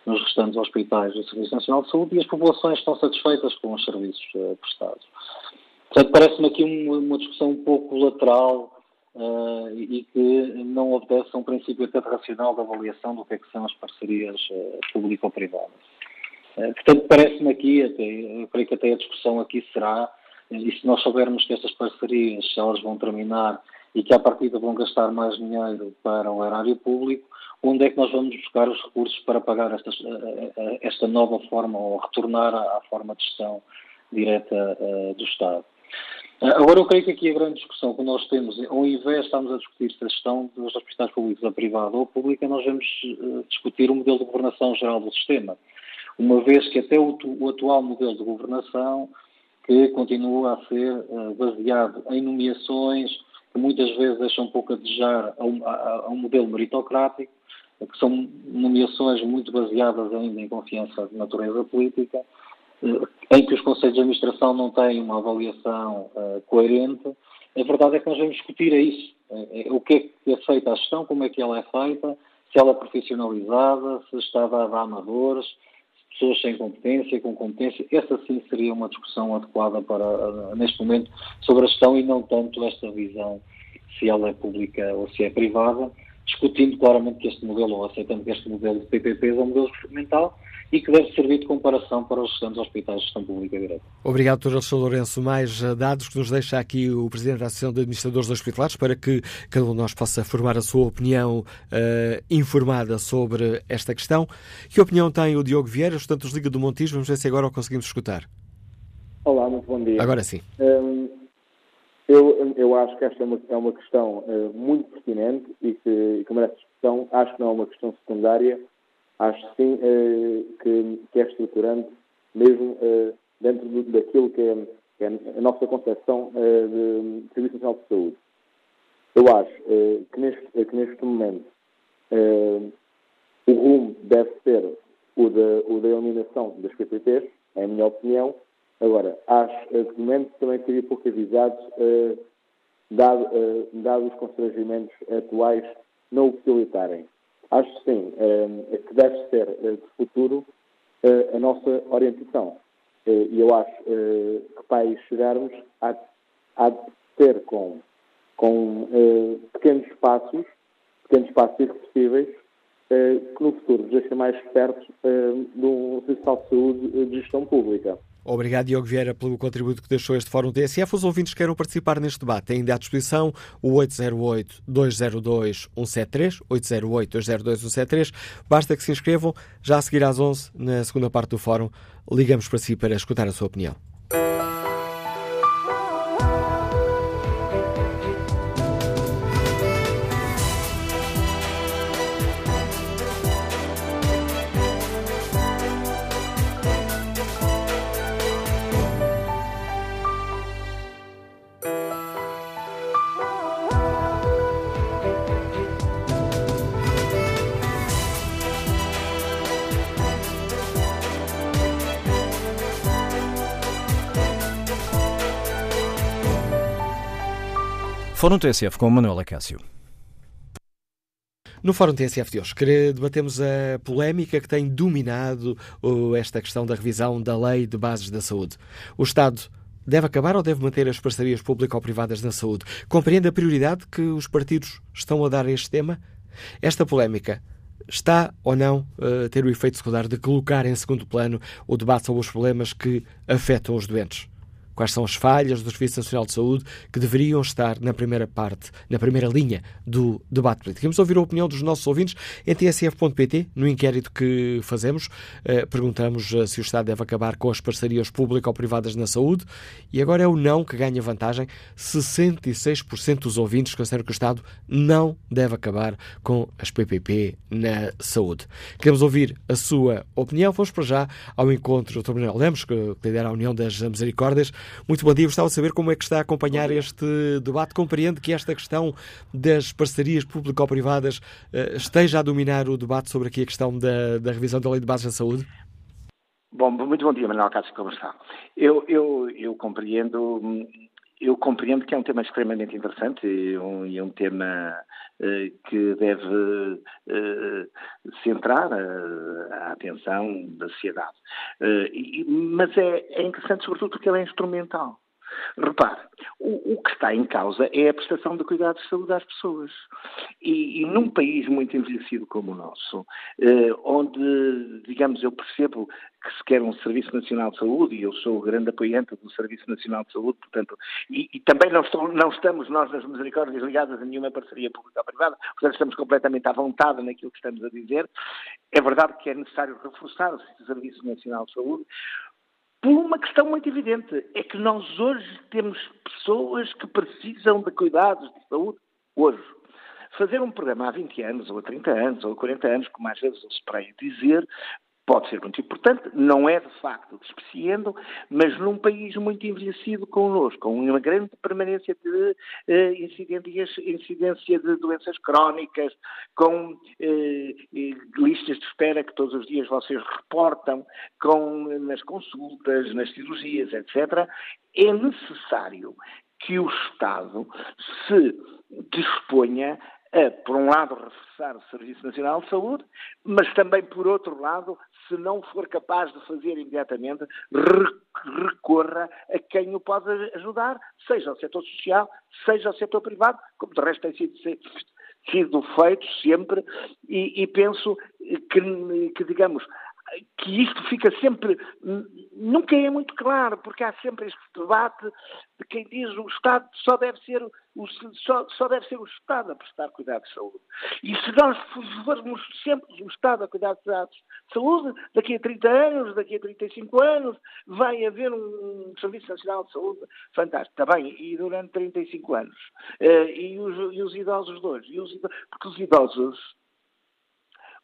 nos restantes hospitais do Serviço Nacional de Saúde e as populações estão satisfeitas com os serviços uh, prestados. Portanto, parece-me aqui uma, uma, discussão um pouco lateral uh, e que não obedece a um princípio até racional de avaliação do que, é que são as parcerias uh, público-privadas. Uh, portanto, parece-me aqui, até, eu creio que até a discussão aqui será, e se nós soubermos que estas parcerias, elas vão terminar e que à partida vão gastar mais dinheiro para o erário público, onde é que nós vamos buscar os recursos para pagar estas, esta nova forma ou retornar à, forma de gestão direta do Estado? Agora, eu creio que aqui a grande discussão que nós temos, ao invés de estarmos a discutir se a gestão dos hospitais públicos é privada ou pública, nós vamos discutir o modelo de governação geral do sistema. Uma vez que até o, o atual modelo de governação, que continua a ser baseado em nomeações que muitas vezes deixam um pouco a desejar a um, modelo meritocrático, que são nomeações muito baseadas ainda em confiança de natureza política, eh, em que os conselhos de administração não têm uma avaliação uh, coerente, a verdade é que nós vamos discutir isso. É, é, o que é que é feita a gestão, como é que ela é feita, se ela é profissionalizada, se está dada a amadores, pessoas sem competência, com competência. Essa sim seria uma discussão adequada para, uh, neste momento, sobre a gestão e não tanto esta visão se ela é pública ou se é privada, discutindo claramente que este modelo, ou aceitando que este modelo de PPPs é um modelo experimental e que deve servir de comparação para os restantes hospitais de gestão pública direta. Obrigado, Dr. Alexandre Lourenço. Mais eh, dados que nos deixa aqui o Presidente da Associação de Administradores Hospitalares para que cada um de nós possa formar a sua opinião uh, informada sobre esta questão. Que opinião tem o Diogo Vieira, estudante dos Liga do Montijo? Vamos ver se agora o conseguimos escutar. Olá, muito bom dia. Agora sim. Um, eu, eu acho que esta é uma, é uma questão uh, muito pertinente e que, que merece discussão. Acho que não é uma questão secundária acho sim uh, que, que, é estruturante, mesmo uh, dentro do, daquilo que é, que é, a nossa concepção uh, de Serviço Nacional de Saúde. Eu acho que, neste, que neste momento o rumo deve ser o da, o da eliminação das PPPs, é a minha opinião. Agora, acho que de momento também seria pouco avisado, dado, dado os constrangimentos atuais, não o facilitarem acho sim eh, que deve ser eh, de futuro eh, a nossa orientação. E eu acho que para aí chegarmos há, há de ser com, com pequenos passos, pequenos passos irreversíveis, que no futuro deixem mais perto de um de saúde de gestão pública. Obrigado, Diogo Vieira, pelo contributo que deixou este Fórum TSF. Os ouvintes que queiram participar neste debate ainda à disposição o 808-202-173, 808-202-173. Basta que se inscrevam. Já a seguir às 11, na segunda parte do Fórum, ligamos para si para escutar a sua opinião. Fórum TSF com Manuela Cássio. No Fórum TSF de hoje, debatemos a polémica que tem dominado esta questão da revisão da Lei de Bases da Saúde. O Estado deve acabar ou deve manter as parcerias público-privadas na saúde? Compreende a prioridade que os partidos estão a dar a este tema? Esta polémica está ou não a ter o efeito secundário de colocar em segundo plano o debate sobre os problemas que afetam os doentes? Quais são as falhas do Serviço Nacional de Saúde que deveriam estar na primeira parte, na primeira linha do debate político? Vamos ouvir a opinião dos nossos ouvintes em tsf.pt, no inquérito que fazemos. Eh, perguntamos eh, se o Estado deve acabar com as parcerias público-privadas na saúde e agora é o não que ganha vantagem. 66% dos ouvintes consideram que o Estado não deve acabar com as PPP na saúde. Queremos ouvir a sua opinião. Vamos para já ao encontro do Dr. Manuel Lemos, que lidera a União das Misericórdias. Muito bom dia. Gostava de saber como é que está a acompanhar este debate. Compreende que esta questão das parcerias público-privadas uh, esteja a dominar o debate sobre aqui a questão da, da revisão da Lei de Bases da Saúde? Bom, muito bom dia, Manuel Cássio, como está? Eu, eu, eu compreendo eu compreendo que é um tema extremamente interessante e um, e um tema que deve uh, centrar a, atenção da sociedade. Uh, e, mas é, é interessante, sobretudo, porque ele é instrumental. Repare, o, o, que está em causa é a prestação de cuidados de saúde às pessoas. E, e num país muito envelhecido como o nosso, eh, onde, digamos, eu percebo que se quer um Serviço Nacional de Saúde, e eu sou grande apoiante do Serviço Nacional de Saúde, portanto, e, e também não, estou, não, estamos nós nas misericórdias ligadas a nenhuma parceria pública-privada, portanto estamos completamente à vontade naquilo que estamos a dizer. É verdade que é necessário reforçar o Serviço Nacional de Saúde, por uma questão muito evidente, é que nós hoje temos pessoas que precisam de cuidados de saúde hoje. Fazer um programa há 20 anos, ou há 30 anos, ou há 40 anos, como às vezes eu se dizer, pode ser muito importante, não é de facto despreciando, mas num país muito envelhecido connosco, com uma grande permanência de eh, incidência de doenças crónicas, com eh, listas de espera que todos os dias vocês reportam, com nas consultas, nas cirurgias, etc., é necessário que o Estado se disponha a, por um lado, reforçar o Serviço Nacional de Saúde, mas também, por outro lado, se não for capaz de fazer imediatamente, recorra a quem o pode ajudar, seja o setor social, seja o setor privado, como de resto tem sido, sido feito sempre, e, e penso que, que, digamos, que isto fica sempre, nunca é muito claro, porque há sempre este debate de quem diz o Estado só deve ser o, só, só deve ser o Estado a prestar cuidados de saúde. E se nós formos sempre o Estado a cuidar de saúde, daqui a 30 anos, daqui a 35 anos, vai haver um Serviço Nacional de Saúde fantástico. Está bem, e durante 35 anos. Uh, e, os, e os idosos idosos, porque os idosos,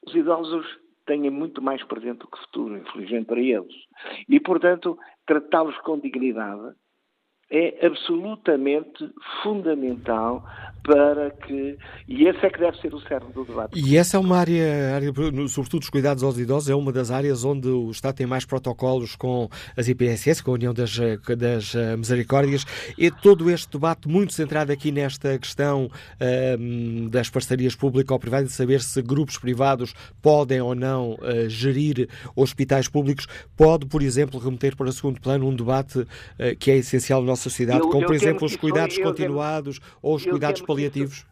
os idosos têm muito mais presente do que futuro, infelizmente para eles. E, portanto, tratá-los com dignidade é absolutamente fundamental para que. E esse é que deve ser o cerne do debate. E essa é uma área, área, sobretudo os cuidados aos idosos, é uma das áreas onde o Estado tem mais protocolos com as IPSS, com a União das, das uh, Misericórdias, e todo este debate muito centrado aqui nesta questão uh, das parcerias público-privadas, de saber se grupos privados podem ou não uh, gerir hospitais públicos, pode, por exemplo, remeter para o segundo plano um debate que é essencial no nosso nossa sociedade, eu, como por exemplo os cuidados continuados temo, ou os cuidados paliativos?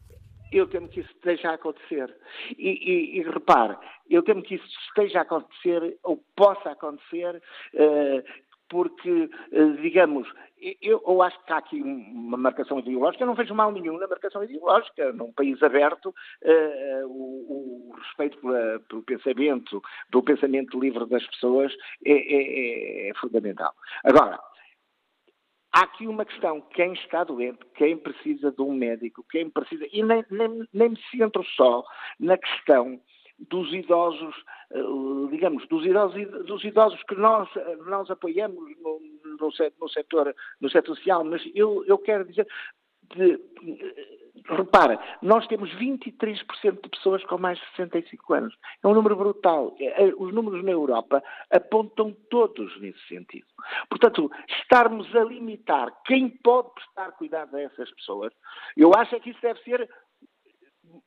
eu temo que isso esteja a acontecer. E, e, e, repare, eu temo que isso esteja a acontecer ou possa acontecer, uh, porque, uh, digamos, eu, eu, acho que há aqui uma marcação ideológica, eu não vejo mal nenhum na marcação ideológica. Num país aberto, uh, o, o, respeito pela, pelo pensamento, pelo pensamento livre das pessoas é, é, é fundamental. Agora, Há aqui uma questão: quem está doente, quem precisa de um médico, quem precisa. E nem, nem, nem me centro só na questão dos idosos, eh, digamos, dos idosos, dos idosos que nós, nós apoiamos no, no, no, setor, no setor social, mas eu, eu quero dizer, de, repara, nós temos 23% de pessoas com mais de 65 anos. É um número brutal. É, é, os números na Europa apontam todos nesse sentido. Portanto, estarmos a limitar quem pode prestar cuidado a essas pessoas, eu acho que isso deve ser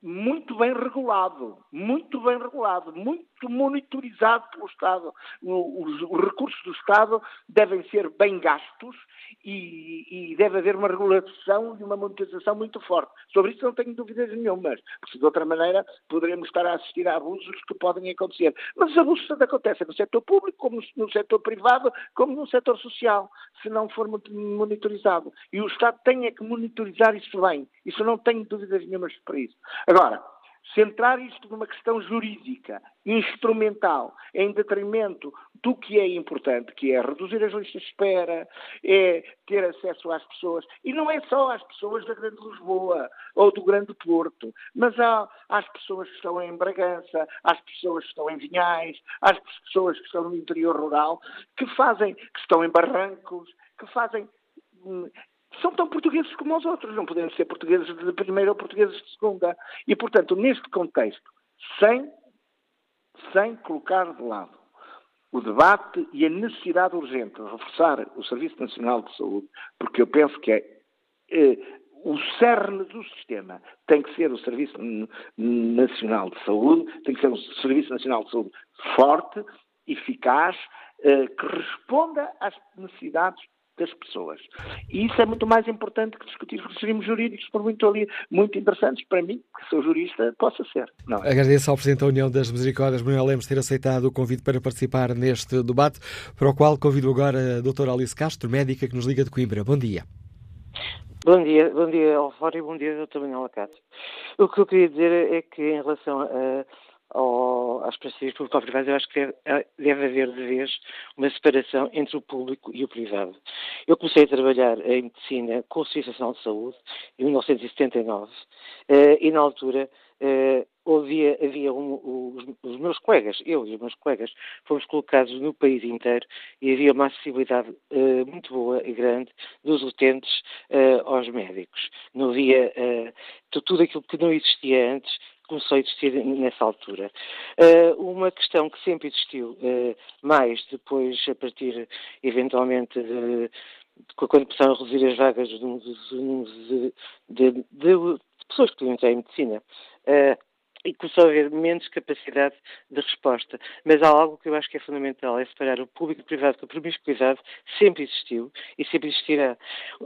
muito bem regulado, muito bem regulado, muito monitorizado pelo Estado. Os, os recursos do Estado devem ser bem gastos e, e, deve haver uma regulação e uma monitorização muito forte. Sobre isso não tenho dúvidas nenhumas, porque de outra maneira poderemos estar a assistir a abusos que podem acontecer. Mas os abusos tanto acontecem no setor público, como no setor privado, como no setor social, se não for monitorizado. E o Estado tem é que monitorizar isso bem. Isso não tenho dúvidas nenhumas para isso. Agora, centrar isto numa questão jurídica, instrumental, em detrimento do que é importante, que é reduzir as listas de espera, é ter acesso às pessoas, e não é só às pessoas da Grande Lisboa ou do Grande Porto, mas há, às pessoas que estão em Bragança, às pessoas que estão em Vinhais, às pessoas que estão no interior rural, que fazem, que estão em Barrancos, que fazem hum, são tão portugueses como os outros, não podemos ser portugueses de primeira ou portugueses de segunda. E, portanto, neste contexto, sem, sem colocar de lado o debate e a necessidade urgente de reforçar o Serviço Nacional de Saúde, porque eu penso que é, é o cerne do sistema tem que ser o Serviço Nacional de Saúde, tem que ser um Serviço Nacional de Saúde forte, eficaz, eh, que responda às necessidades das pessoas. E isso é muito mais importante que discutir regimes jurídicos, por muito ali, muito interessantes para mim, que sou jurista, possa ser. Não é? Agradeço ao Presidente da União das Misericórdias, Manuel Lemos, ter aceitado o convite para participar neste debate, para o qual convido agora a doutora Alice Castro, médica que nos liga de Coimbra. Bom dia. Bom dia, bom dia Fórum e bom dia, doutor Manuel Castro. O que eu queria dizer é que em relação a ao, às parcerias público-privadas, eu acho que deve, deve, haver de vez uma separação entre o público e o privado. Eu comecei a trabalhar em medicina com o Serviço Nacional de Saúde em 1979 eh, e na altura eh, havia, havia um, os, os, meus colegas, eu e os meus colegas, fomos colocados no país inteiro e havia uma acessibilidade muito boa e grande dos utentes aos médicos. Não havia tudo aquilo que não existia antes começou a existir nessa altura. Uh, uma questão que sempre existiu, uh, mais depois, a partir, eventualmente, de, quando começaram a reduzir as vagas de, de, de, pessoas que entrar em medicina, uh, e começou a haver menos capacidade de resposta. Mas há algo que eu acho que é fundamental, é separar o público e o privado, porque a promiscuidade sempre existiu e sempre existirá.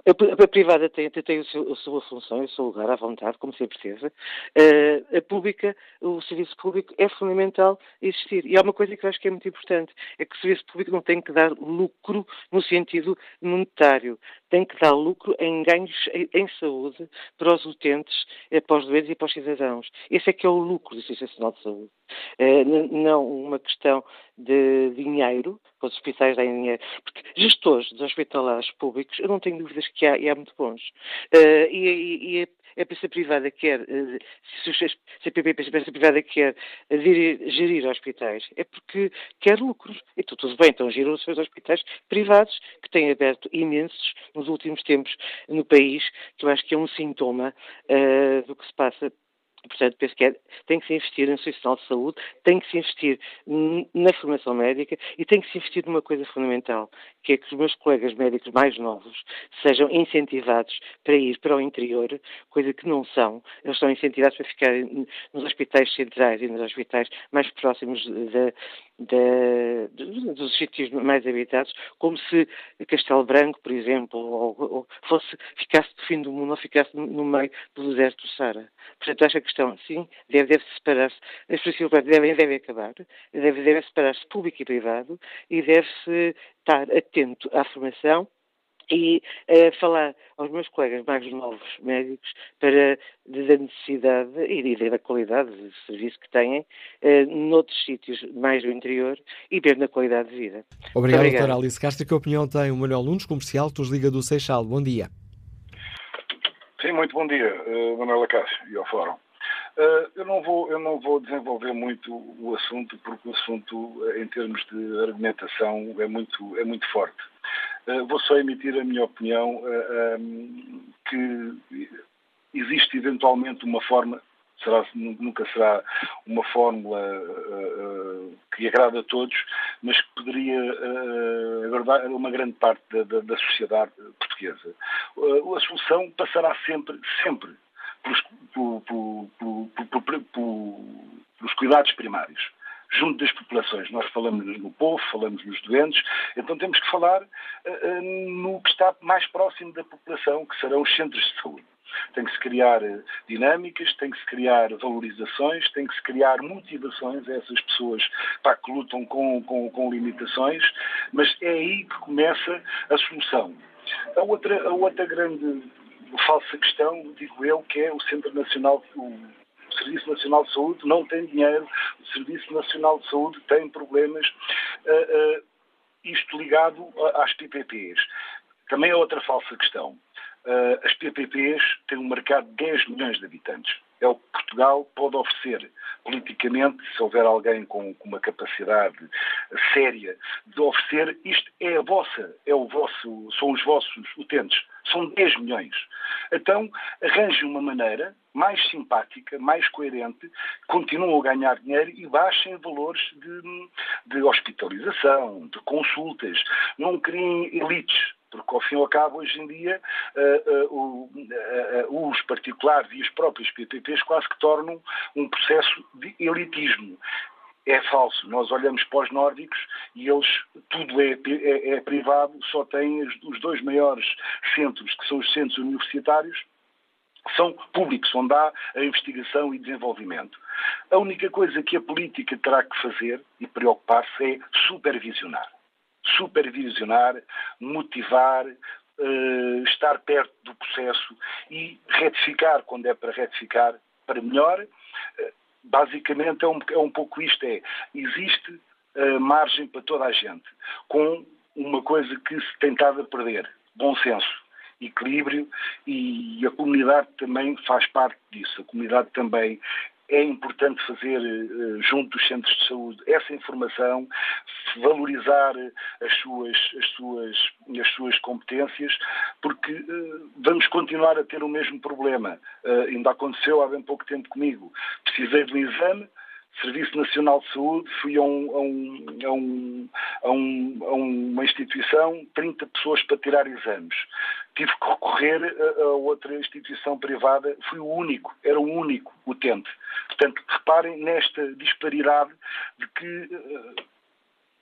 A, a privada tem, tem o seu, a sua função, o seu lugar à vontade, como sempre teve. Uh, a pública, o serviço público é fundamental existir. E há uma coisa que eu acho que é muito importante, é que o serviço público não tem que dar lucro no sentido monetário tem que dar lucro em ganhos em saúde para os utentes, eh, para os doentes e para os cidadãos. Esse é que é o lucro do Serviço Nacional de Saúde. Eh, não uma questão de dinheiro, os hospitais darem dinheiro. Porque gestores dos hospitalares públicos, eu não tenho dúvidas que há, e há muito bons. Eh, e, e, e a empresa privada quer, se a empresa privada quer gerir, gerir hospitais, é porque quer lucros. Então, tudo bem, então giram os seus hospitais privados, que têm aberto imensos nos últimos tempos no país, que eu acho que é um sintoma uh, do que se passa Portanto, penso que é, tem que se investir no Sistema de Saúde, tem que se investir na formação médica e tem que se investir numa coisa fundamental, que é que os meus colegas médicos mais novos sejam incentivados para ir para o interior, coisa que não são. Eles são incentivados para ficar nos hospitais centrais e nos hospitais mais próximos da, da, dos sítios mais habitados, como se Castelo Branco, por exemplo, ou, ou fosse, ficasse do fim do mundo ou ficasse no meio do deserto do Sara. Portanto, acho que questão, sim, deve, deve separar-se, as princípios devem, devem acabar, deve, deve separar-se público e privado e deve-se estar atento à formação e uh, falar aos meus colegas mais novos médicos para da necessidade e da qualidade de serviço que têm uh, noutros sítios mais do interior e ver na qualidade de vida. Obrigado, doutora Alice Castro. Que opinião tem o Manuel Nunes, comercial, que nos liga do Seixal? Bom dia. Sim, muito bom dia, uh, Manuela Cássio e ao Fórum. Uh, eu, não vou, eu não vou desenvolver muito o assunto, porque o assunto, em termos de argumentação, é muito, é muito forte. Uh, vou só emitir a minha opinião um, que existe eventualmente uma forma, será, nunca será uma fórmula que agrada a todos, mas que poderia agradar uma grande parte da, da, da sociedade portuguesa. a solução passará sempre, sempre pelos cuidados primários junto das populações. Nós falamos no povo, falamos nos doentes, então temos que falar uh, no que está mais próximo da população, que serão os centros de saúde. Tem que se criar uh, dinâmicas, tem que se criar valorizações, tem que se criar motivações a essas pessoas pá, que lutam com, com, com limitações, mas é aí que começa a solução. A outra, a outra grande falsa questão, digo eu, que é o Centro Nacional, o Serviço Nacional de Saúde não tem dinheiro, o Serviço Nacional de Saúde tem problemas, uh, uh, isto ligado às PPPs. Também é outra falsa questão. Uh, as PPPs têm um mercado de 10 milhões de habitantes. É o que Portugal pode oferecer politicamente, se houver alguém com, uma capacidade séria de oferecer, isto é a vossa, é o vosso, são os vossos utentes. São 10 milhões. Então, arranje uma maneira mais simpática, mais coerente, continuam a ganhar dinheiro e baixem valores de, de hospitalização, de consultas. Não criem elites porque ao fim e ao cabo, hoje em dia, uh, uh, os particulares e os próprios PPPs quase que tornam um processo de elitismo. É falso. Nós olhamos para os nórdicos e eles, tudo é, é, é privado, só têm os dois maiores centros, que são os centros universitários, são públicos, onde há a investigação e desenvolvimento. A única coisa que a política terá que fazer e preocupar-se é supervisionar supervisionar, motivar, uh, estar perto do processo e retificar quando é para retificar para melhor. Uh, basicamente é um, é um pouco isto, é, existe uh, margem para toda a gente, com uma coisa que se tentava perder, bom senso equilíbrio e a comunidade também faz parte disso. A comunidade também é importante fazer eh, junto dos centros de saúde essa informação, valorizar eh, as suas, as suas, as suas competências, porque uh, vamos continuar a ter o mesmo problema. Ainda aconteceu há bem pouco tempo comigo. Precisei de um exame, Serviço Nacional de Saúde, fui a, um, a, um, a, um, a, um, a uma instituição, 30 pessoas para tirar exames. Tive que recorrer a, outra instituição privada, fui o único, era o único utente. Portanto, reparem nesta disparidade de que uh,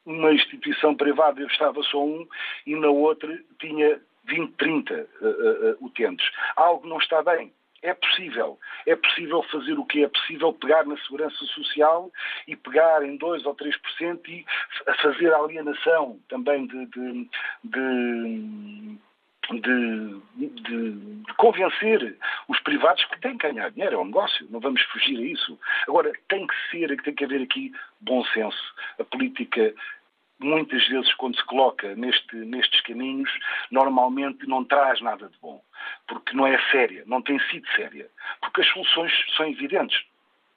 uma instituição privada eu estava só um e na outra tinha 20, 30 uh, uh, utentes. Algo não está bem. É possível. É possível fazer o que é possível, pegar na segurança social e pegar em 2 ou 3% e fazer a alienação também de, de, de de, de, de, convencer os privados que têm que ganhar dinheiro, é um negócio, não vamos fugir a isso. Agora, tem que ser, tem que haver aqui bom senso. A política, muitas vezes, quando se coloca neste, nestes caminhos, normalmente não traz nada de bom porque não é séria, não tem sido séria, porque as soluções são evidentes.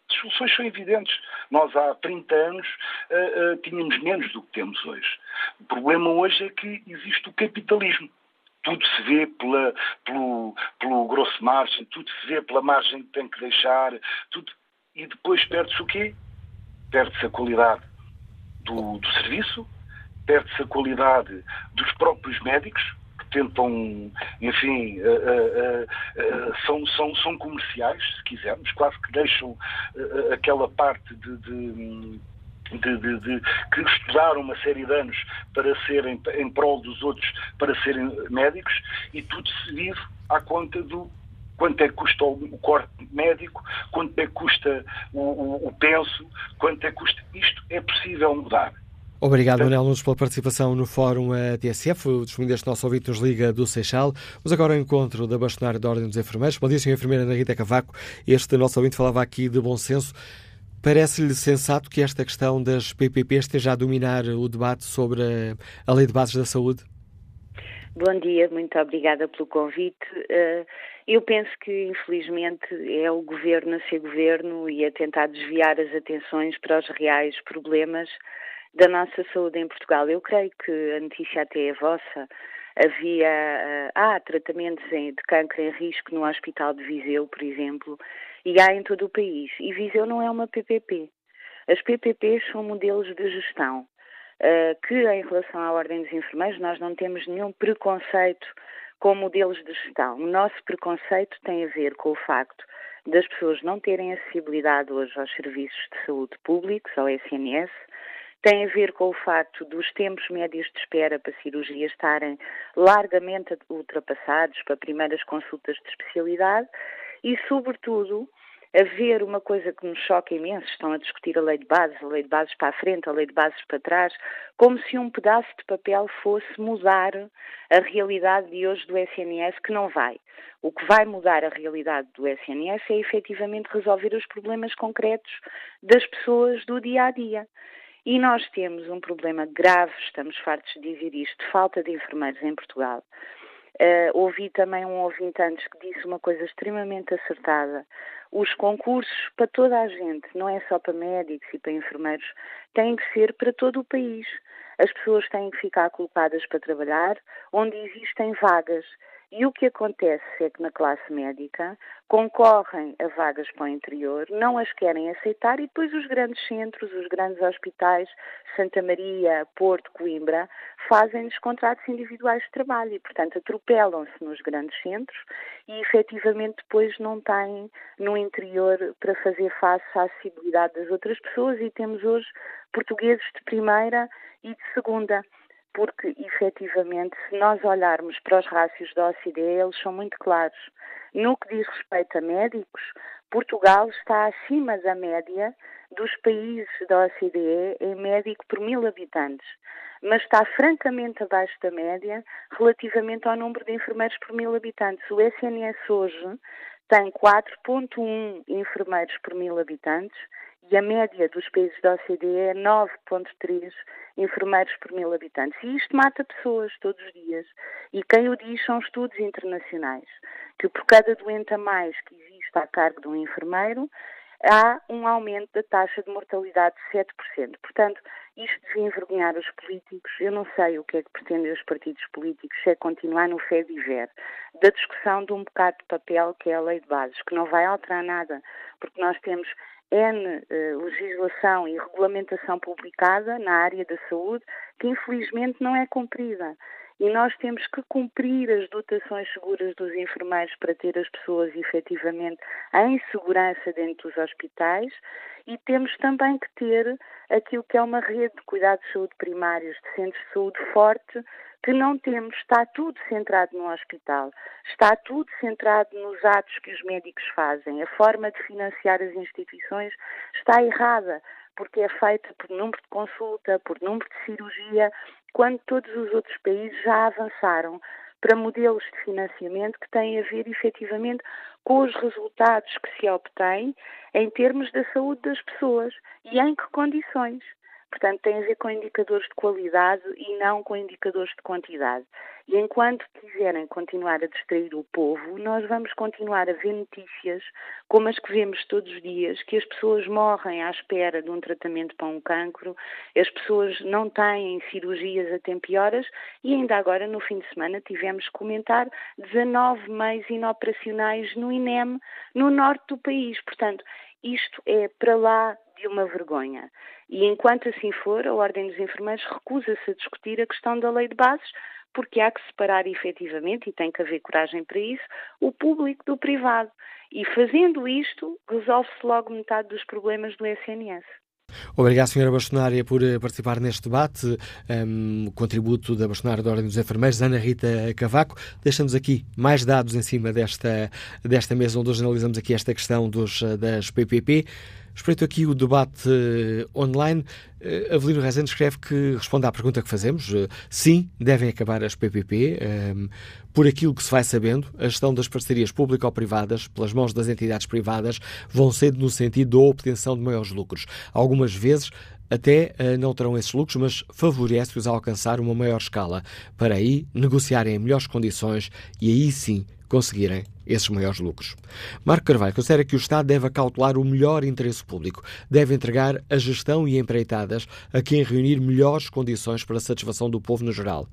As soluções são evidentes. Nós há 30 anos uh, uh, tínhamos menos do que temos hoje. O problema hoje é que existe o capitalismo. Tudo se vê pela, pelo, pelo grosso margem, tudo se vê pela margem que tem que deixar, tudo... e depois perde-se o quê? Perde-se a qualidade do, do serviço, perde-se a qualidade dos próprios médicos, tentam, enfim, uh, uh, uh, são, são, são comerciais, se quisermos, quase que deixam aquela parte de, de de, de, de, que estudaram uma série de anos para serem em prol dos outros, para serem médicos, e tudo se vive à conta do quanto é que custa o corte médico, quanto é que custa o, o, o penso, quanto é que custa. Isto é possível mudar. Obrigado, Manuel Nunes, pela participação no Fórum TSF. O testemunho deste nosso ouvinte nos liga do Seixal. Vamos agora ao encontro da bastonária da Ordem dos Enfermeiros. Bom dia, Sra. Enfermeira Ana Rita Cavaco. Este nosso ouvinte falava aqui de bom senso. Parece-lhe sensato que esta questão das PPP esteja a dominar o debate sobre a Lei de Bases da Saúde? Bom dia, muito obrigada pelo convite. Eh, eu penso que, infelizmente, é o governo a ser governo e a tentar desviar as atenções para os reais problemas da nossa saúde em Portugal. Eu creio que a notícia até é vossa. Havia uh, há tratamentos de cancro em risco no Hospital de Viseu, por exemplo, e há em todo o país. E Viseu não é uma PPP. As PPPs são modelos de gestão uh, que, em relação à Ordem dos Enfermeiros, nós não temos nenhum preconceito com modelos de gestão. O nosso preconceito tem a ver com o facto das pessoas não terem acessibilidade hoje aos serviços de saúde públicos, ao SNS, tem a ver com o facto dos tempos médios de espera para cirurgia estarem largamente ultrapassados para primeiras consultas de especialidade e, sobretudo, haver uma coisa que nos choca imenso, estão a discutir a lei de bases, a lei de bases para a frente, a lei de bases para trás, como se um pedaço de papel fosse mudar a realidade de hoje do SNS, que não vai. O que vai mudar a realidade do SNS é efetivamente resolver os problemas concretos das pessoas do dia a dia. E nós temos um problema grave, estamos fartos de dizer isto, de falta de enfermeiros em Portugal. Uh, ouvi também um ouvinte antes que disse uma coisa extremamente acertada. Os concursos para toda a gente, não é só para médicos e para enfermeiros, têm que ser para todo o país. As pessoas têm que ficar colocadas para trabalhar onde existem vagas. E o que acontece é que na classe médica concorrem a vagas para o interior, não as querem aceitar e depois os grandes centros, os grandes hospitais, Santa Maria, Porto, Coimbra, fazem-lhes contratos individuais de trabalho e, portanto, atropelam-se nos grandes centros e efetivamente depois não têm no interior para fazer face à acessibilidade das outras pessoas. E temos hoje portugueses de primeira e de segunda porque efetivamente, se nós olharmos para os rácios da OCDE, eles são muito claros. No que diz respeito a médicos, Portugal está acima da média dos países da OCDE em médico por mil habitantes, mas está francamente abaixo da média relativamente ao número de enfermeiros por mil habitantes. O SNS hoje tem 4,1 enfermeiros por mil habitantes e a média dos países da OCDE é 9,3 enfermeiros por mil habitantes. E isto mata pessoas todos os dias. E quem o diz são estudos internacionais, que por cada doente a mais que existe à cargo de um enfermeiro, há um aumento da taxa de mortalidade de 7%. Portanto, isto devia envergonhar os políticos. Eu não sei o que é que pretendem os partidos políticos, se é continuar no fé de ver da discussão de um bocado de papel que é a lei de bases, que não vai alterar nada, porque nós temos N eh, legislação e regulamentação publicada na área da saúde que infelizmente não é cumprida. E nós temos que cumprir as dotações seguras dos enfermeiros para ter as pessoas efetivamente em segurança dentro dos hospitais e temos também que ter aquilo que é uma rede de cuidados de saúde primários, de centros de saúde forte, que não temos, está tudo centrado no hospital, está tudo centrado nos atos que os médicos fazem. A forma de financiar as instituições está errada, porque é feita por número de consulta, por número de cirurgia, quando todos os outros países já avançaram para modelos de financiamento que têm a ver efetivamente com os resultados que se obtêm em termos da saúde das pessoas e em que condições. Portanto, tem a ver com indicadores de qualidade e não com indicadores de quantidade. E enquanto quiserem continuar a distrair o povo, nós vamos continuar a ver notícias como as que vemos todos os dias, que as pessoas morrem à espera de um tratamento para um cancro, as pessoas não têm cirurgias a tempo e horas e ainda agora, no fim de semana, tivemos que comentar 19 meios inoperacionais no INEM, no norte do país. Portanto, isto é para lá de uma vergonha. E enquanto assim for, a Ordem dos Enfermeiros recusa-se a discutir a questão da lei de bases, porque há que separar efetivamente, e tem que haver coragem para isso, o público do privado. E fazendo isto, resolve-se logo metade dos problemas do SNS. Obrigado, Sra. Bastonária, por eh, participar neste debate. Um, o contributo da Bastonária da Ordem dos Enfermeiros, Ana Rita Cavaco. Deixamos aqui mais dados em cima desta, desta mesa, onde hoje analisamos aqui esta questão dos, eh, das PPP. Espreito aqui o debate uh, online. Uh, Avelino Rezende escreve que responde à pergunta que fazemos. Uh, sim, devem acabar as PPP. Um, por aquilo que se vai sabendo, a gestão das parcerias público-privadas, pelas mãos das entidades privadas, vão ser no sentido da obtenção de maiores lucros. Algumas vezes até não terão esses lucros, mas favorece-os a alcançar uma maior escala, para aí negociarem em melhores condições e aí sim conseguirem esses maiores lucros. Marco Carvalho considera que o Estado deve acautelar o melhor interesse público, deve entregar a gestão e empreitadas a quem reunir melhores condições para a satisfação do povo no geral.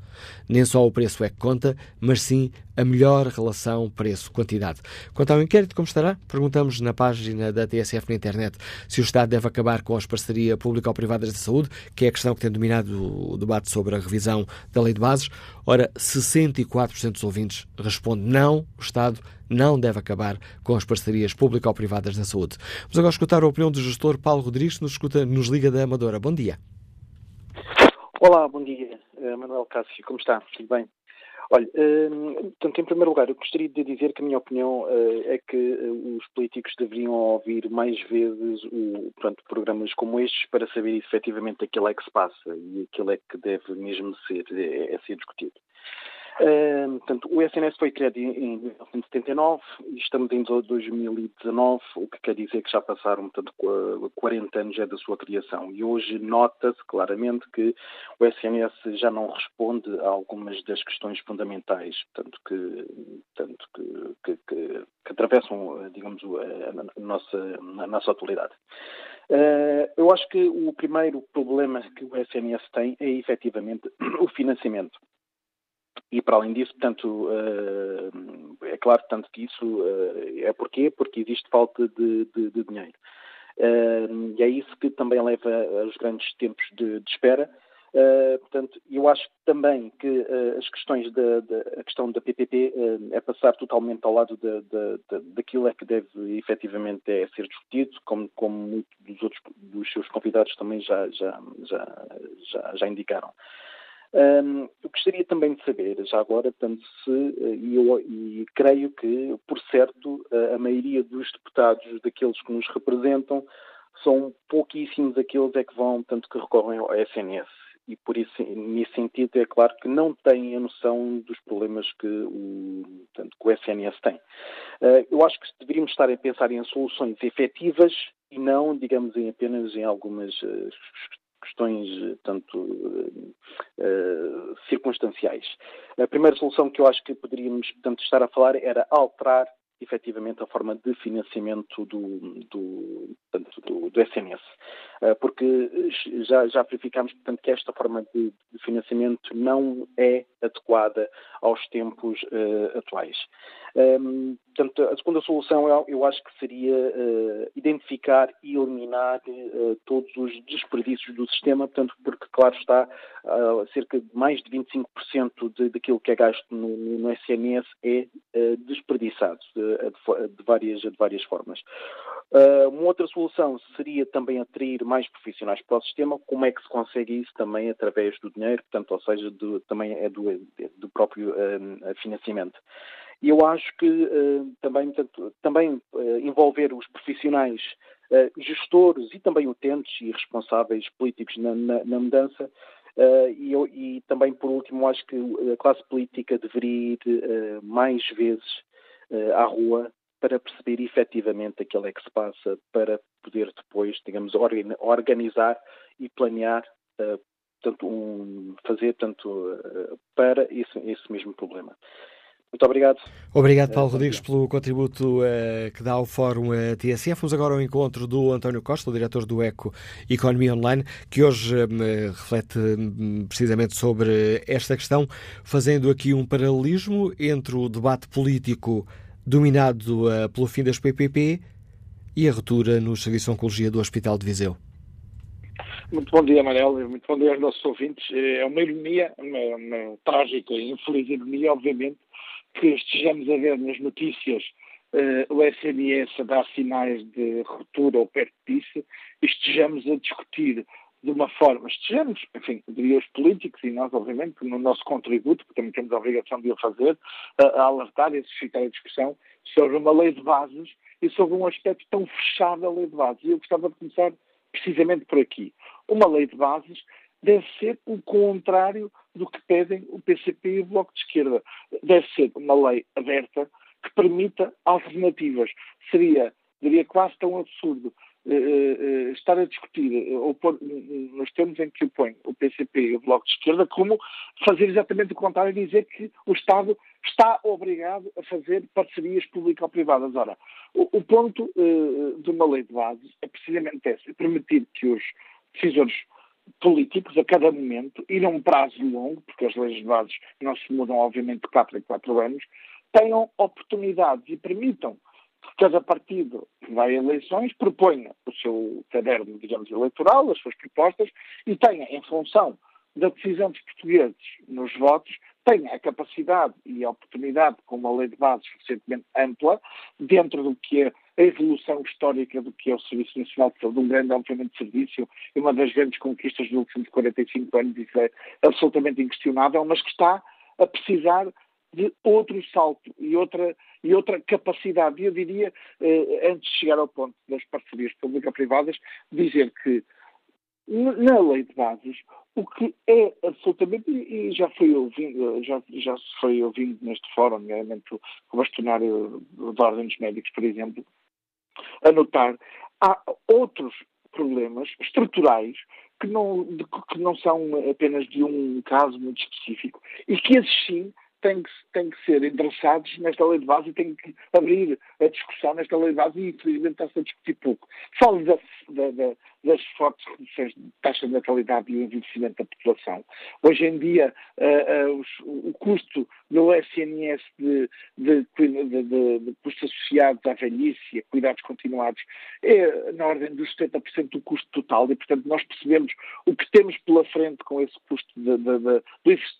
Nem só o preço é que conta, mas sim a melhor relação preço-quantidade. Quanto ao inquérito, como estará? Perguntamos na página da TSF na internet se o Estado deve acabar com as parcerias público-privadas de saúde, que é a questão que tem dominado o debate sobre a revisão da lei de bases. Ora, 64% dos ouvintes respondem não, o Estado não deve acabar com as parcerias público-privadas da saúde. Vamos agora escutar a opinião do gestor Paulo Rodrigues, que nos, escuta, nos liga da Amadora. Bom dia. Olá, bom dia. Uh, Manuel Cássio, como está? Tudo bem? Olha, uh, portanto, em primeiro lugar, eu gostaria de dizer que a minha opinião uh, é que os políticos deveriam ouvir mais vezes o, portanto, programas como estes para saber efetivamente aquilo é que se passa e aquilo é que deve mesmo ser, é, é ser discutido. Portanto, o SNS foi criado em, em 1979 e estamos em 2019, o que quer dizer que já passaram portanto, 40 anos é da sua criação. E hoje nota-se claramente que o SNS já não responde a algumas das questões fundamentais portanto, que, portanto, que, que, que, que atravessam, digamos, a, a, nossa, a nossa atualidade. Uh, eu acho que o primeiro problema que o SNS tem é efetivamente o financiamento. E para além disso, portanto, uh, é claro tanto que isso uh, é porquê? Porque existe falta de, de, de dinheiro. Uh, e é isso que também leva aos grandes tempos de, de espera. portanto, eu acho também que as questões da, da, questão da PPP é passar totalmente ao lado da, da, daquilo é que deve efetivamente é ser discutido, como, como muitos dos outros dos seus convidados também já, já, já, já, já indicaram. Um, eu gostaria também de saber, já agora, tanto se, eh, e, eu, e creio que, por certo, a, maioria dos deputados, daqueles que nos representam, são pouquíssimos aqueles é que vão, tanto que recorrem ao SNS. E por isso, nesse sentido, é claro que não têm a noção dos problemas que o, tanto que o SNS tem. Uh, eu acho que deveríamos estar a pensar em soluções efetivas e não, digamos, em apenas em algumas uh, questões eh, tanto uh, circunstanciais. A primeira solução que eu acho que poderíamos portanto, estar a falar era alterar efetivamente a forma de financiamento do, do, do, do SNS. Porque já, já verificámos portanto, que esta forma de, de financiamento não é adequada aos tempos uh, atuais. Um, portanto, a segunda solução eu, acho que seria uh, identificar e eliminar uh, todos os desperdícios do sistema, portanto, porque, claro está, uh, cerca de mais de 25% de, daquilo que é gasto no, no SNS é desperdiçado de, de, várias, de várias formas. uma outra solução seria também atrair mais profissionais para o sistema. Como é que se consegue isso? Também através do dinheiro, portanto, ou seja, também é do, do próprio financiamento. E eu acho que uh, também, portanto, também uh, envolver os profissionais, uh, gestores e também utentes e responsáveis políticos na, na, na mudança. E, eu, e, também, por último, acho que a classe política deveria ir mais vezes à rua para perceber efetivamente aquilo é que se passa, para poder depois, digamos, organizar e planear tanto um, fazer tanto para esse, esse mesmo problema. Muito obrigado. Obrigado, Paulo Rodrigues, pelo contributo uh, que dá ao Fórum uh, TSF. Vamos agora ao encontro do António Costa, o diretor do ECO Economia Online, que hoje uh, reflete um, precisamente sobre esta questão, fazendo aqui um paralelismo entre o debate político dominado pelo fim das PPP e a ruptura no Serviço de Oncologia do Hospital de Viseu. Muito bom dia, Amarelo, muito bom dia aos nossos ouvintes. É uma ironia, uma, uma trágica e infeliz ironia, obviamente, que estejamos a ver nas notícias uh, o SNS a dar sinais de ruptura ou perto disso, estejamos a discutir de uma forma, estejamos, enfim, diria os políticos e nós, obviamente, no nosso contributo, porque também temos a obrigação de o fazer, a, a alertar e a suscitar a discussão sobre uma lei de bases e sobre um aspecto tão fechado da lei de bases. E eu gostava de começar precisamente por aqui. Uma lei de bases deve ser o contrário do que pedem o PCP e o Bloco de Esquerda. Deve ser uma lei aberta que permita alternativas. Seria, diria, quase tão absurdo uh, uh, estar a discutir, ou pôr, nos termos em que o põe o PCP e o Bloco de Esquerda, como fazer exatamente o contrário e dizer que o Estado está obrigado a fazer parcerias público-privadas. Ora, o, o ponto de uma lei de base é precisamente esse, é permitir que os decisores políticos a cada momento e num prazo longo, porque as leis de bases não se mudam, obviamente, de 4 em 4 anos, tenham oportunidades e permitam que cada partido que vai a eleições proponha o seu caderno, digamos, eleitoral, as suas propostas, e tenha, em função da decisão dos portugueses nos votos, tenha a capacidade e a oportunidade, com uma lei de bases suficientemente ampla, dentro do que é a evolução histórica do que é o Serviço Nacional de Saúde, um grande, obviamente, serviço e uma das grandes conquistas dos últimos 45 anos, isso é absolutamente inquestionável, mas que está a precisar de outro salto e outra, e outra capacidade. Eu diria, eh, antes de chegar ao ponto das parcerias público-privadas, dizer que na lei de bases, o que é absolutamente, e já foi ouvindo, já, já se foi ouvindo neste fórum, nomeadamente o, bastonário da Ordem dos Médicos, por exemplo, a notar, há outros problemas estruturais que não, que não são apenas de um caso muito específico e que esses sim têm que, têm que ser endereçados nesta lei de base e têm que abrir a discussão nesta lei de base e infelizmente está-se a discutir pouco. Falo da, da, da, das fortes reduções de taxa de natalidade e o envelhecimento da população. Hoje em dia, uh, uh, os, o custo do SNS de, de, de, de, custos associados à velhice e a cuidados continuados é na ordem dos 70% do custo total e, portanto, nós percebemos o que temos pela frente com esse custo do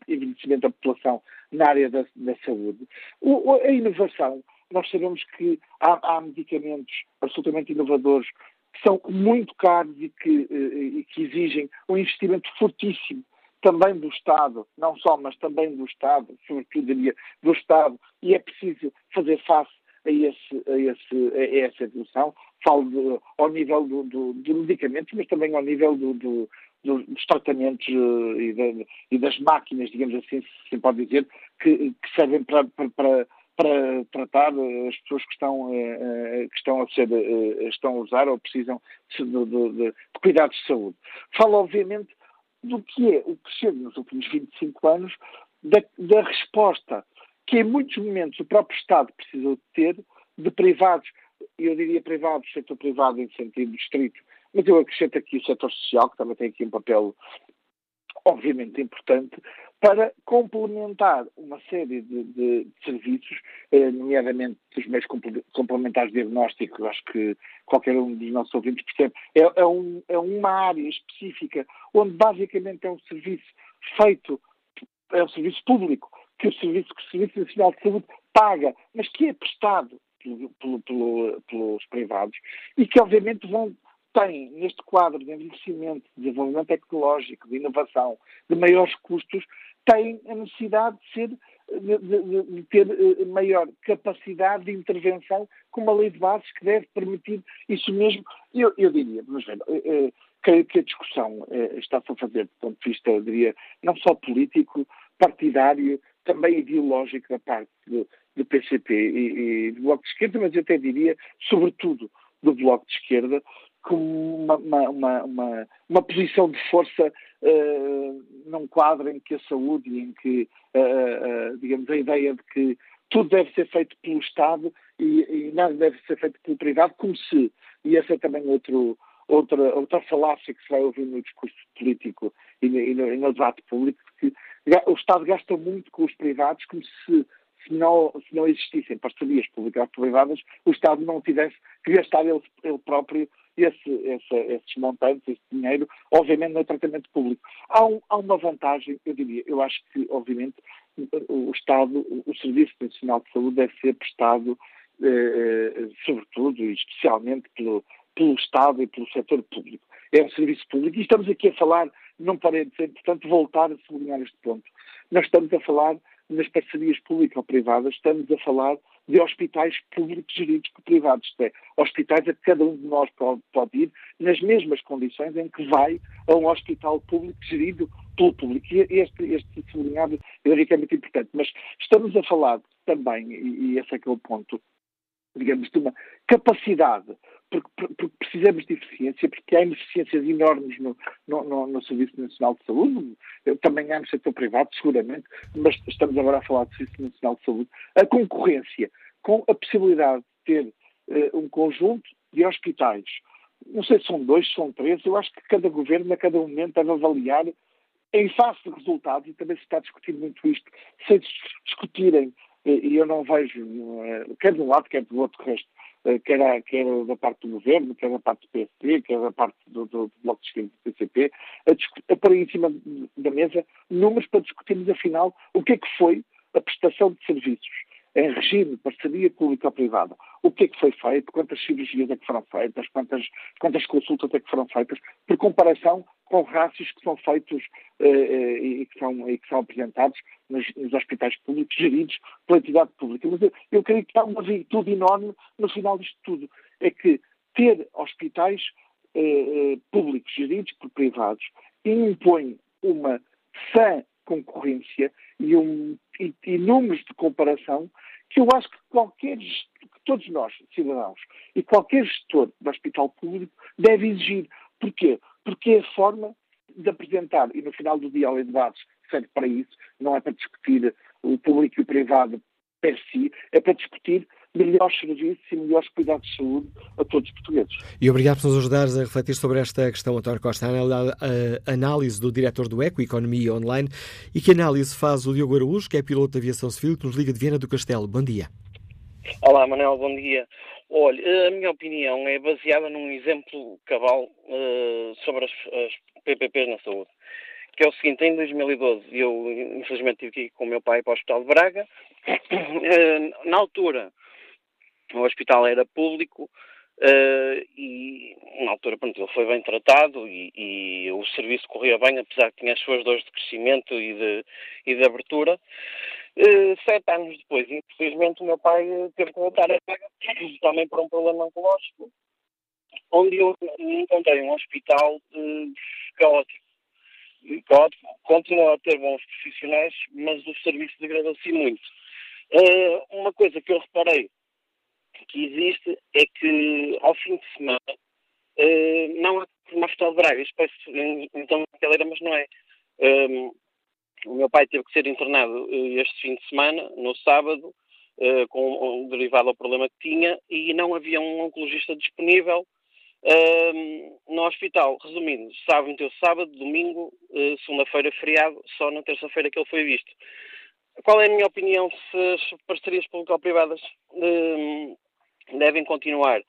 envelhecimento da população na área da, da saúde. O, a inovação nós sabemos que há, há, medicamentos absolutamente inovadores que são muito caros e que, eh, e que exigem um investimento fortíssimo também do Estado, não só, mas também do Estado, sobretudo diria do Estado, e é preciso fazer face a, esse, a, esse, a essa evolução. Falo de, ao nível do, do, de medicamentos, mas também ao nível do, do, dos tratamentos eh, e, de, e, das máquinas, digamos assim, se pode dizer, que, que servem para, para, para tratar eh, as pessoas que estão, eh, que estão a ser, estão a usar ou precisam de, de, de, cuidados de saúde. Falo, obviamente, do que é o chega nos últimos 25 anos, da, da resposta que em muitos momentos o próprio Estado precisou de ter, de privados, eu diria privados, setor privado em sentido estrito, mas eu acrescento aqui o setor social, que também tem aqui um papel obviamente importante, para complementar uma série de, de, de serviços, eh, nomeadamente os meios complementares de diagnóstico, acho que qualquer um dos nossos ouvintes percebe, é, é, um, é uma área específica onde basicamente é um serviço feito, é um serviço público, que o Serviço, que o serviço Nacional de Saúde paga, mas que é prestado pelo, pelo, pelos privados e que obviamente vão tem, neste quadro de envelhecimento, de desenvolvimento tecnológico, de inovação, de maiores custos, tem a necessidade de, ser, de, de, de ter eh, maior capacidade de intervenção com uma lei de bases que deve permitir isso mesmo. Eu, eu diria, mas ver, eh, creio que a discussão eh, está-se a fazer do ponto de vista, eu diria, não só político, partidário, também ideológico da parte do, do PCP e, e do Bloco de Esquerda, mas eu até diria, sobretudo, do Bloco de Esquerda, como uma, uma, uma, uma, posição de força uh, num quadro em que a saúde e em que, uh, uh, digamos, a ideia de que tudo deve ser feito pelo Estado e, e, nada deve ser feito pelo privado, como se, e esse é também outro, outra, outra falácia que se vai ouvir no discurso político e no, e no, e no debate público, que o Estado gasta muito com os privados como se se não, se não existissem parcerias públicas-privadas, o Estado não tivesse que gastar ele, ele próprio esse, esse, esses montantes, esse dinheiro, obviamente no tratamento público. Há, um, há, uma vantagem, eu diria, eu acho que, obviamente, o Estado, o Serviço Nacional de Saúde deve ser prestado, eh, eh, sobretudo e especialmente pelo, pelo Estado e pelo setor público. É um serviço público e estamos aqui a falar, não parei de importante voltar a sublinhar este ponto. Nós estamos a falar nas parcerias público-privadas, estamos a falar de hospitais públicos geridos por privados, isto é, hospitais a que cada um de nós pode, pode, ir nas mesmas condições em que vai a um hospital público gerido pelo público. E este, este sublinhado eu diria que é muito importante. Mas estamos a falar também, e, esse é que é o ponto, digamos, de uma capacidade porque, porque, precisamos de eficiência, porque há ineficiências enormes no, no, no, no, Serviço Nacional de Saúde, também há no setor privado, seguramente, mas estamos agora a falar do Serviço Nacional de Saúde. A concorrência, com a possibilidade de ter uh, um conjunto de hospitais, não sei se são dois, se são três, eu acho que cada governo, a cada momento, deve avaliar em face de resultados, e também se está discutindo muito isto, sem discutirem, e eu não vejo, eh, quer de um lado, quer do outro resto, eh, quer, quer da parte do governo, quer da parte do PSD, quer da parte do, do, do Bloco de Esquerda do PCP, a, a pôr em cima da mesa números para discutirmos, afinal, o que é que foi a prestação de serviços em regime de parceria pública-privada. O que é que foi feito, quantas cirurgias é que foram feitas, quantas, quantas consultas é que foram feitas, por comparação com rácios que são feitos eh, eh, e, que são, e que são apresentados nos, nos, hospitais públicos geridos pela entidade pública. Mas eu, eu creio que há uma virtude enorme no final disto tudo, é que ter hospitais eh, eh públicos geridos por privados impõe uma sã concorrência e, um, e, e números de comparação que eu acho que qualquer que todos nós, cidadãos, e qualquer gestor do hospital público deve exigir. Porquê? Porque é a forma de apresentar, e no final do dia, de debates, serve para isso, não é para discutir o público e o privado per si, é para discutir melhores serviços e melhores cuidados de saúde a todos os portugueses. E obrigado por nos ajudares a refletir sobre esta questão, António Costa. A análise do diretor do ECO, Economia Online, e que análise faz o Diogo Araújo, que é piloto de aviação civil, que nos liga de Viena do Castelo. Bom dia. Olá, Manuel, bom dia. Olha, a minha opinião é baseada num exemplo cabal uh, sobre as, as PPPs na saúde que é o seguinte, em 2012 eu infelizmente tive que ir com o meu pai para o Hospital de Braga. Eh, na altura o hospital era público uh, e na altura pronto, ele foi bem tratado e, e, o serviço corria bem, apesar que tinha as suas dores de crescimento e de, e de abertura. Uh, sete anos depois, infelizmente, o meu pai teve que voltar a Braga também por um problema oncológico, onde eu encontrei um hospital uh, caótico. Caótico, continua a ter bons profissionais, mas o serviço degradou-se muito. Uh, uma coisa que eu reparei que existe é que ao fim de semana uh, não há uma hospital de Braga, parece então brincadeira, mas não é. Um, ehm, o meu pai teve que ser internado uh, este fim de semana, no sábado, uh, com derivado ao problema que tinha, e não havia um oncologista disponível ehm, no hospital. Resumindo, sábado, então, sábado, domingo, segunda-feira, feriado, só na terça-feira que ele foi visto. Qual é a minha opinião se as parcerias público-privadas ehm, devem continuar.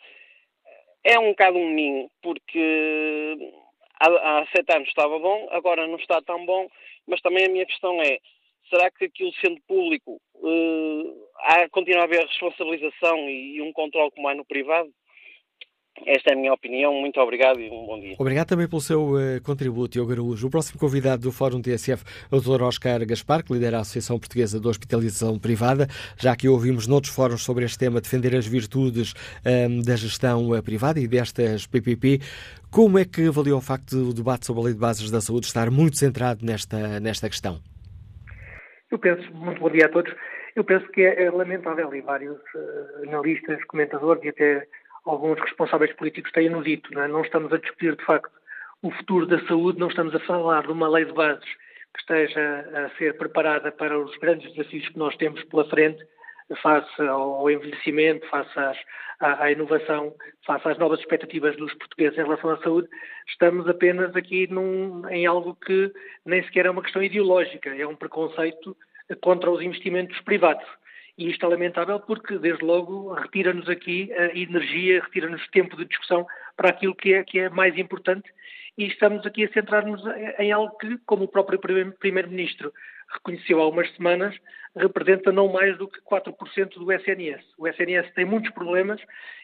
É um bocado um ninho, porque há, há sete anos estava bom, agora não está tão bom, mas também a minha questão é, será que aquilo sendo público uh, há, continua a haver responsabilização e, e um controle como há no privado? Esta é a minha opinião. Muito obrigado e um bom dia. Obrigado também pelo seu uh, contributo, Diogo Araújo. O próximo convidado do Fórum TSF é o Dr. Oscar Gaspar, que lidera a Associação Portuguesa de Hospitalização Privada. Já que ouvimos noutros fóruns sobre este tema defender as virtudes um, ehm, da gestão uh, privada e destas PPP, como é que avaliou o facto do debate sobre a Lei de Bases da Saúde estar muito centrado nesta, nesta questão? Eu penso, muito bom dia a todos, eu penso que é, é lamentável e vários uh, analistas, comentadores e até alguns responsáveis políticos têm-no dito. Não, é? não estamos a discutir, de facto, o futuro da saúde, não estamos a falar de uma lei de bases que esteja a ser preparada para os grandes desafios que nós temos pela frente, face ao envelhecimento, face às, à, à, inovação, face às novas expectativas dos portugueses em relação à saúde, estamos apenas aqui num, em algo que nem sequer é uma questão ideológica, é um preconceito contra os investimentos privados. E isto é lamentável porque, desde logo, retira-nos aqui a energia, retira-nos tempo de discussão para aquilo que é, que é mais importante e estamos aqui a centrar-nos em algo que, como o próprio Primeiro-Ministro reconheceu há umas semanas, representa não mais do que 4% do SNS. O SNS tem muitos problemas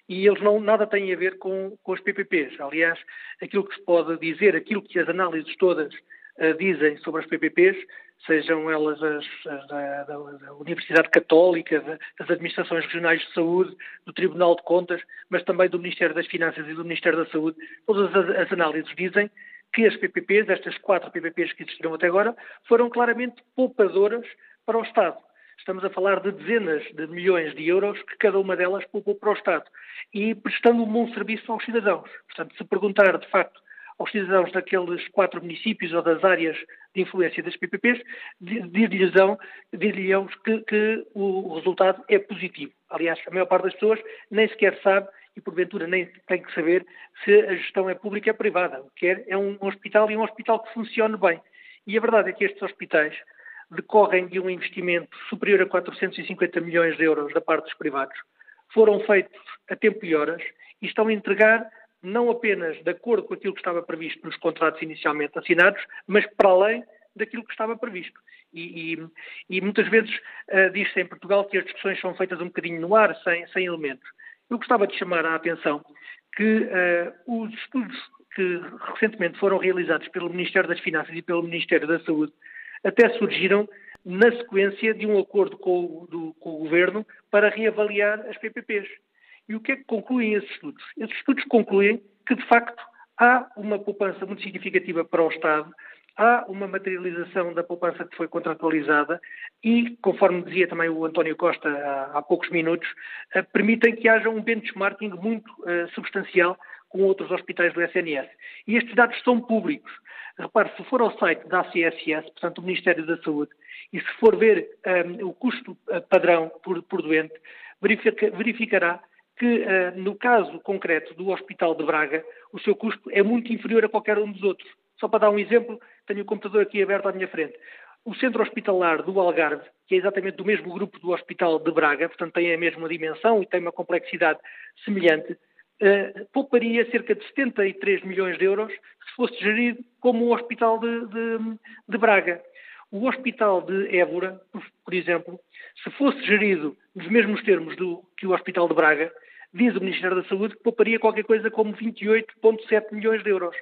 e eles não nada têm a ver com, com os PPPs. Aliás, aquilo que se pode dizer, aquilo que as análises todas uh, dizem sobre as PPPs, sejam elas as, as da, da, da, Universidade Católica, das Administrações Regionais de Saúde, do Tribunal de Contas, mas também do Ministério das Finanças e do Ministério da Saúde, todas as, as análises dizem que as PPPs, estas quatro PPPs que existiram até agora, foram claramente poupadoras para o Estado. Estamos a falar de dezenas de milhões de euros que cada uma delas poupou para o Estado e prestando um bom serviço aos cidadãos. Portanto, se perguntar de facto aos cidadãos daqueles quatro municípios ou das áreas de influência das PPPs, dir-lhe-ão que, que o resultado é positivo. Aliás, a maior parte das pessoas nem sequer sabe e porventura nem tem que saber se a gestão é pública ou é privada. O que quer é um hospital e um hospital que funcione bem. E a verdade é que estes hospitais decorrem de um investimento superior a 450 milhões de euros da parte dos privados, foram feitos a tempo e horas e estão a entregar não apenas de acordo com aquilo que estava previsto nos contratos inicialmente assinados, mas para além daquilo que estava previsto. E, e, e muitas vezes uh, diz-se em Portugal que as discussões são feitas um bocadinho no ar, sem, sem elementos. Eu gostava de chamar a atenção que uh, os estudos que recentemente foram realizados pelo Ministério das Finanças e pelo Ministério da Saúde até surgiram na sequência de um acordo com o, do, com o Governo para reavaliar as PPPs. E o que é que concluem esses estudos? Esses estudos concluem que, de facto, há uma poupança muito significativa para o Estado, há uma materialização da poupança que foi contratualizada e, conforme dizia também o António Costa há, há poucos minutos, uh, permitem que haja um benchmarking muito uh, substancial com outros hospitais do SNS. E estes dados são públicos. Repare, se for ao site da ACSS, portanto, do Ministério da Saúde, e se for ver um, eh, o custo padrão por, por doente, verifica, verificará que, uh, no caso concreto do Hospital de Braga, o seu custo é muito inferior a qualquer um dos outros. Só para dar um exemplo, tenho o computador aqui aberto à minha frente. O centro hospitalar do Algarve, que é exatamente do mesmo grupo do Hospital de Braga, portanto tem a mesma dimensão e tem uma complexidade semelhante, uh, pouparia cerca de 73 milhões de euros se fosse gerido como o Hospital de, de, de Braga. O Hospital de Évora, por, por, exemplo, se fosse gerido nos mesmos termos do, que o Hospital de Braga, diz o Ministério da Saúde que pouparia qualquer coisa como 28,7 milhões de euros.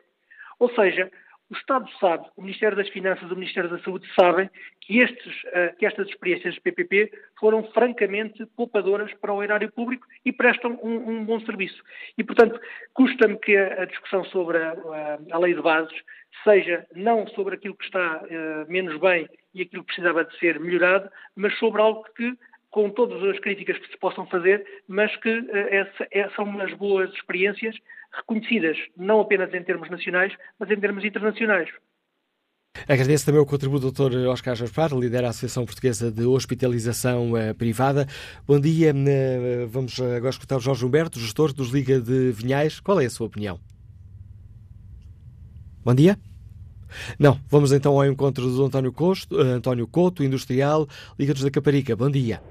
Ou seja, o Estado sabe, o Ministério das Finanças e o Ministério da Saúde sabem que, estes, uh, que estas experiências de PPP foram francamente poupadoras para o erário público e prestam um, um bom serviço. E, portanto, custa-me que a, discussão sobre a, a, a, lei de bases seja não sobre aquilo que está uh, menos bem e aquilo que precisava de ser melhorado, mas sobre algo que com todas as críticas que se possam fazer, mas que uh, são umas boas experiências reconhecidas não apenas em termos nacionais, mas em termos internacionais. Agradeço também o contributo do Dr. Oscar Jaspar, lidera a Associação Portuguesa de Hospitalização uh, Privada. Bom dia, uh, vamos agora escutar o Jorge Humberto, gestor dos Liga de Vinhais. Qual é a sua opinião? Bom dia. Não, vamos então ao encontro do António, Costo, António Couto, industrial, Liga dos da Caparica. Bom dia.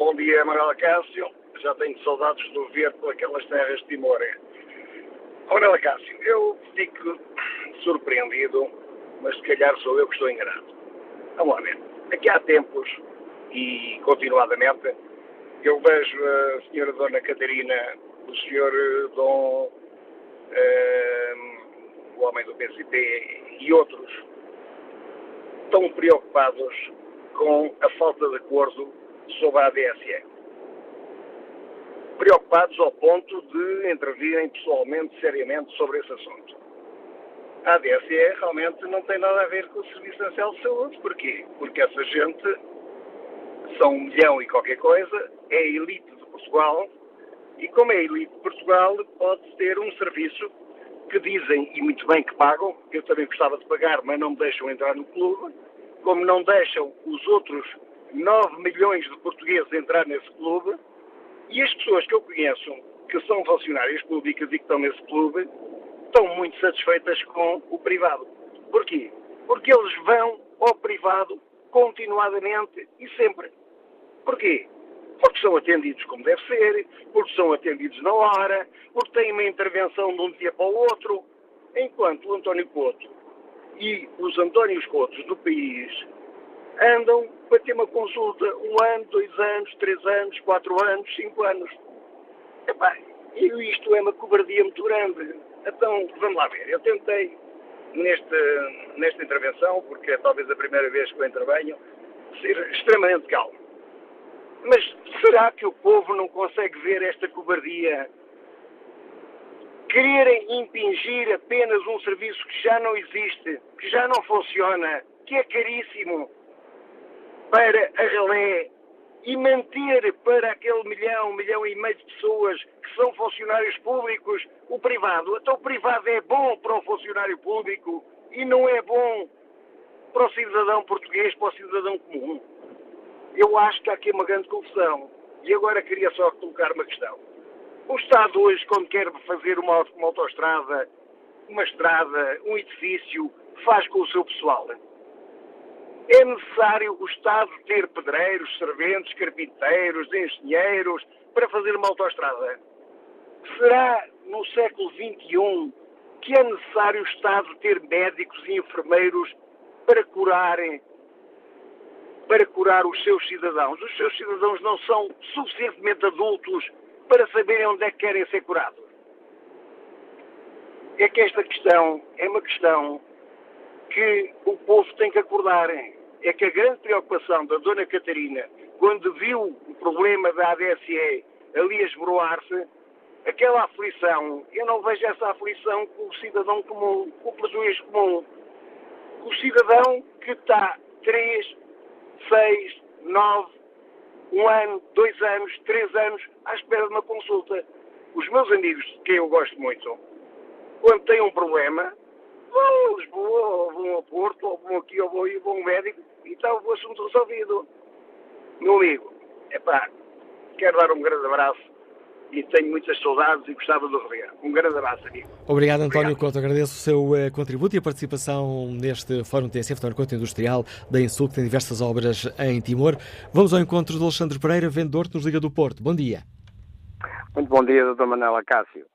Bom dia, Manuela Cássio. Já tenho saudades de ver por aquelas terras de Timor. Manuela Cássio, eu fico surpreendido, mas se calhar sou eu que estou enganado. Vamos lá ver. Aqui há tempos, e continuadamente, eu vejo a senhora Dona Catarina, o senhor Dom, uh, o homem do PCP e outros, tão preocupados com a falta de acordo sobre a ADSE. Preocupados ao ponto de intervirem pessoalmente, seriamente, sobre esse assunto. A ADSE realmente não tem nada a ver com o Serviço Nacional de Saúde. Porquê? Porque essa gente são um milhão e qualquer coisa, é a elite de Portugal, e como é a elite de Portugal, pode ter um serviço que dizem, e muito bem que pagam, eu também gostava de pagar, mas não me deixam entrar no clube, como não deixam os outros 9 milhões de portugueses entrar nesse clube e as pessoas que eu conheço, que são funcionárias públicas e que estão nesse clube, estão muito satisfeitas com o privado. Porquê? Porque eles vão ao privado continuadamente e sempre. Porquê? Porque são atendidos como deve ser, porque são atendidos na hora, porque têm uma intervenção de um dia para o outro. Enquanto o António Couto e os Antónios Coutos do país andam para ter uma consulta um ano, dois anos, três anos, quatro anos, cinco anos. Epá, isto é uma cobardia muito grande. Então, vamos lá ver. Eu tentei, nesta, nesta intervenção, porque é talvez a primeira vez que eu intervenho, ser extremamente calmo. Mas será que o povo não consegue ver esta cobardia? Quererem impingir apenas um serviço que já não existe, que já não funciona, que é caríssimo, para a relé e manter para aquele milhão, milhão e meio de pessoas que são funcionários públicos o privado. Então o privado é bom para o funcionário público e não é bom para o cidadão português, para o cidadão comum. Eu acho que há aqui uma grande confusão. E agora queria só colocar uma questão. O Estado hoje, quando quer fazer uma, uma autoestrada, uma estrada, um edifício, faz com o seu pessoal. É necessário o Estado ter pedreiros, serventes, carpinteiros, engenheiros, para fazer uma autoestrada? Será no século XXI que é necessário o Estado ter médicos e enfermeiros para curarem para curar os seus cidadãos. Os seus cidadãos não são suficientemente adultos para saberem onde é que querem ser curados. É que esta questão é uma questão que o povo tem que acordar. É que a grande preocupação da Dona Catarina, quando viu o problema da ADSE ali a esbroar-se, aquela aflição, eu não vejo essa aflição com o cidadão comum, com o português comum. O cidadão que está três, seis, nove, um ano, dois anos, três anos à espera de uma consulta. Os meus amigos, de quem eu gosto muito, quando têm um problema, vão a Lisboa, ou vão a Porto, ou vão aqui, ou vão aí, vão ao médico, e está o assunto resolvido. Meu amigo, é pá, quero dar um grande abraço e tenho muitas saudades e gostava de rever. Um grande abraço, amigo. Obrigado, António Couto. Agradeço o seu uh, contributo e a participação neste Fórum TSF, António Couto Industrial, da Insul, que tem diversas obras em Timor. Vamos ao encontro de Alexandre Pereira, vendedor que nos liga do Porto. Bom dia. Muito bom dia, Dr. Manela Cássio.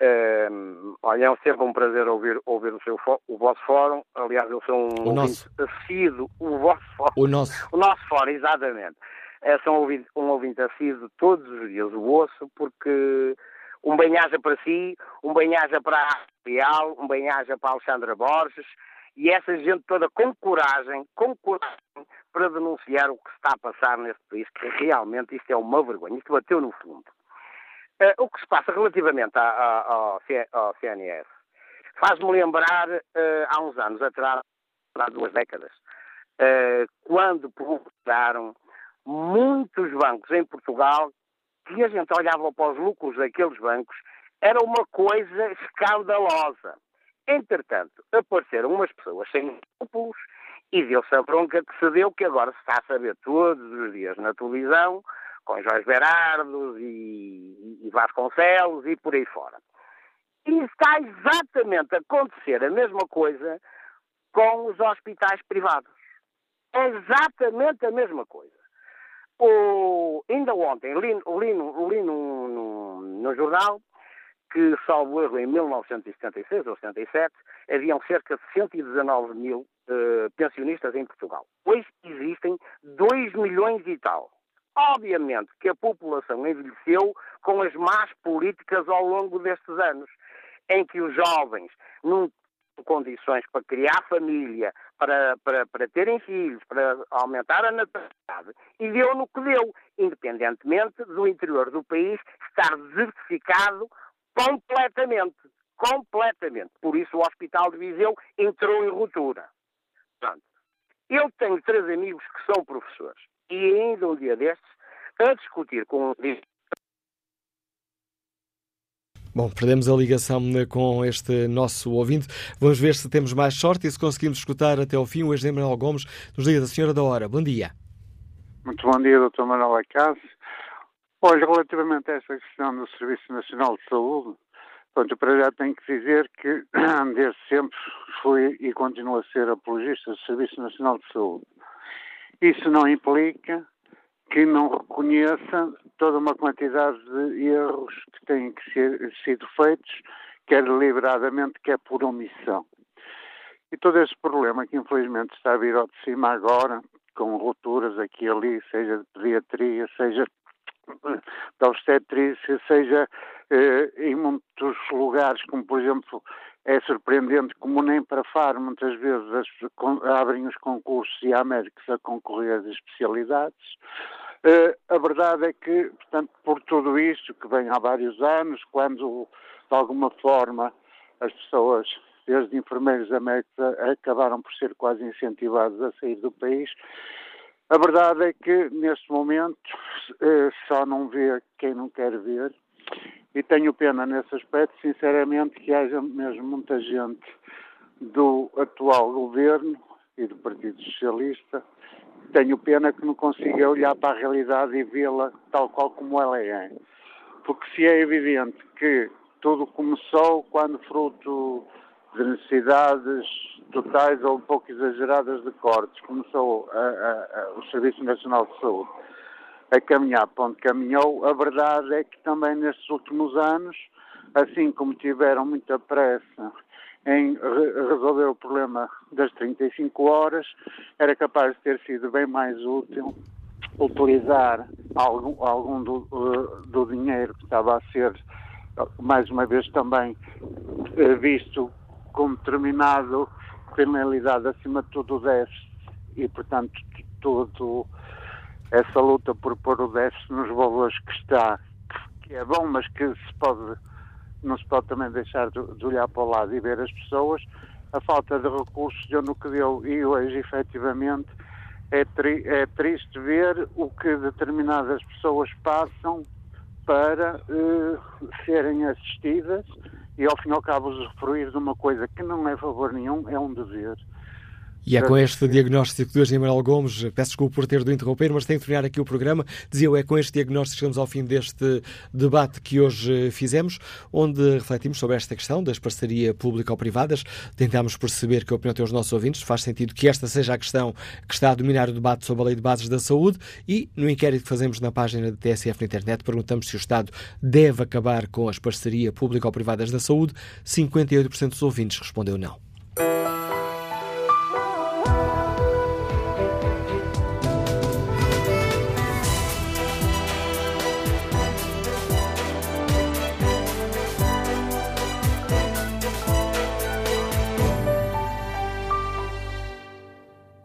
Uh, olha, é sempre um prazer ouvir, ouvir o, seu, o vosso fórum. Aliás, eu sou um o nosso. assíduo, o vosso fórum. O nosso. O nosso fórum, exatamente. É, sou um ouvinte, um ouvinte assíduo todos os dias, o ouço, porque um bem-aja para si, um bem-aja para a Real, um bem-aja para a Alexandra Borges, e essa gente toda com coragem, com coragem, para denunciar o que está a passar neste país, que realmente isto é uma vergonha, isto bateu no fundo. Uh, o que se passa relativamente ao, ao CNS faz-me lembrar uh, há uns anos atrás, há duas décadas, uh, quando publicaram muitos bancos em Portugal que a gente olhava para os lucros daqueles bancos, era uma coisa escandalosa. Entretanto, apareceram umas pessoas sem escrúpulos e deu-se a bronca que se deu, que agora se está a saber todos os dias na televisão, com Jorge Berardos e, e Vasconcelos e por aí fora. E está exatamente a acontecer a mesma coisa com os hospitais privados. É exatamente a mesma coisa. O, ainda ontem li, li, li no, no, no, jornal que, salvo erro, em 1976 ou 77, haviam cerca de 119 mil uh, pensionistas em Portugal. Hoje existem 2 milhões e tal. Obviamente que a população envelheceu com as más políticas ao longo destes anos, em que os jovens não condições para criar família, para, para, para terem filhos, para aumentar a natalidade, e deu no que deu, independentemente do interior do país estar desertificado completamente. Completamente. Por isso o Hospital de Viseu entrou em ruptura. Eu tenho três amigos que são professores e ainda um dia destes, a discutir com um Bom, perdemos a ligação com este nosso ouvinte. Vamos ver se temos mais sorte e se conseguimos escutar até ao fim o ex Manuel Gomes nos dias da Senhora da Hora. Bom dia. Muito bom dia, Dr. Manuel Acácio. Olha, relativamente a esta questão do Serviço Nacional de Saúde, pronto, para já tenho que dizer que desde sempre fui e continuo a ser apologista do Serviço Nacional de Saúde. Isso não implica que não reconheça toda uma quantidade de erros que têm que ser sido feitos, quer deliberadamente, quer por omissão. E todo esse problema que infelizmente está a vir ao de cima agora, com rupturas aqui e ali, seja de pediatria, seja da obstetrícia, seja eh, em muitos lugares, como por exemplo é surpreendente como nem para FAR muitas vezes as, abrem os concursos e há médicos a concorrer às especialidades. Uh, a verdade é que, portanto, por tudo isto que vem há vários anos, quando de alguma forma as pessoas, desde enfermeiros a médicos, acabaram por ser quase incentivados a sair do país, a verdade é que neste momento uh, só não vê quem não quer ver e tenho pena nesse aspecto, sinceramente, que haja mesmo muita gente do atual governo e do Partido Socialista. Tenho pena que não consiga olhar para a realidade e vê-la tal qual como ela é. Porque se é evidente que tudo começou quando fruto de necessidades totais ou um pouco exageradas de cortes, começou a, a, a, o Serviço Nacional de Saúde a caminhar para onde caminhou. A verdade é que também nestes últimos anos, assim como tiveram muita pressa em re resolver o problema das 35 horas, era capaz de ter sido bem mais útil utilizar algum, algum do, uh, do dinheiro que estava a ser, mais uma vez também, uh, visto como determinado criminalidade acima de tudo o déficit e, portanto, tudo essa luta por pôr o déficit nos valores que está, que é bom, mas que se pode, não se pode também deixar de, olhar para o lado e ver as pessoas. A falta de recursos deu no que deu e hoje, efetivamente, é, tri, é triste ver o que determinadas pessoas passam para uh, serem assistidas e, ao fim e ao cabo, usufruir de uma coisa que não é favor nenhum, é um dever. E é com este diagnóstico de hoje, Emanuel Gomes, peço desculpa por ter de interromper, mas tenho que terminar aqui o programa. Dizia eu, é com este diagnóstico que chegamos ao fim deste debate que hoje fizemos, onde refletimos sobre esta questão das parcerias público-privadas. Tentámos perceber que a opinião tem os nossos ouvintes. Faz sentido que esta seja a questão que está a dominar o debate sobre a Lei de Bases da Saúde e, no inquérito que fazemos na página da TSF na internet, perguntamos se o Estado deve acabar com as parcerias público-privadas da saúde. 58% dos ouvintes respondeu não.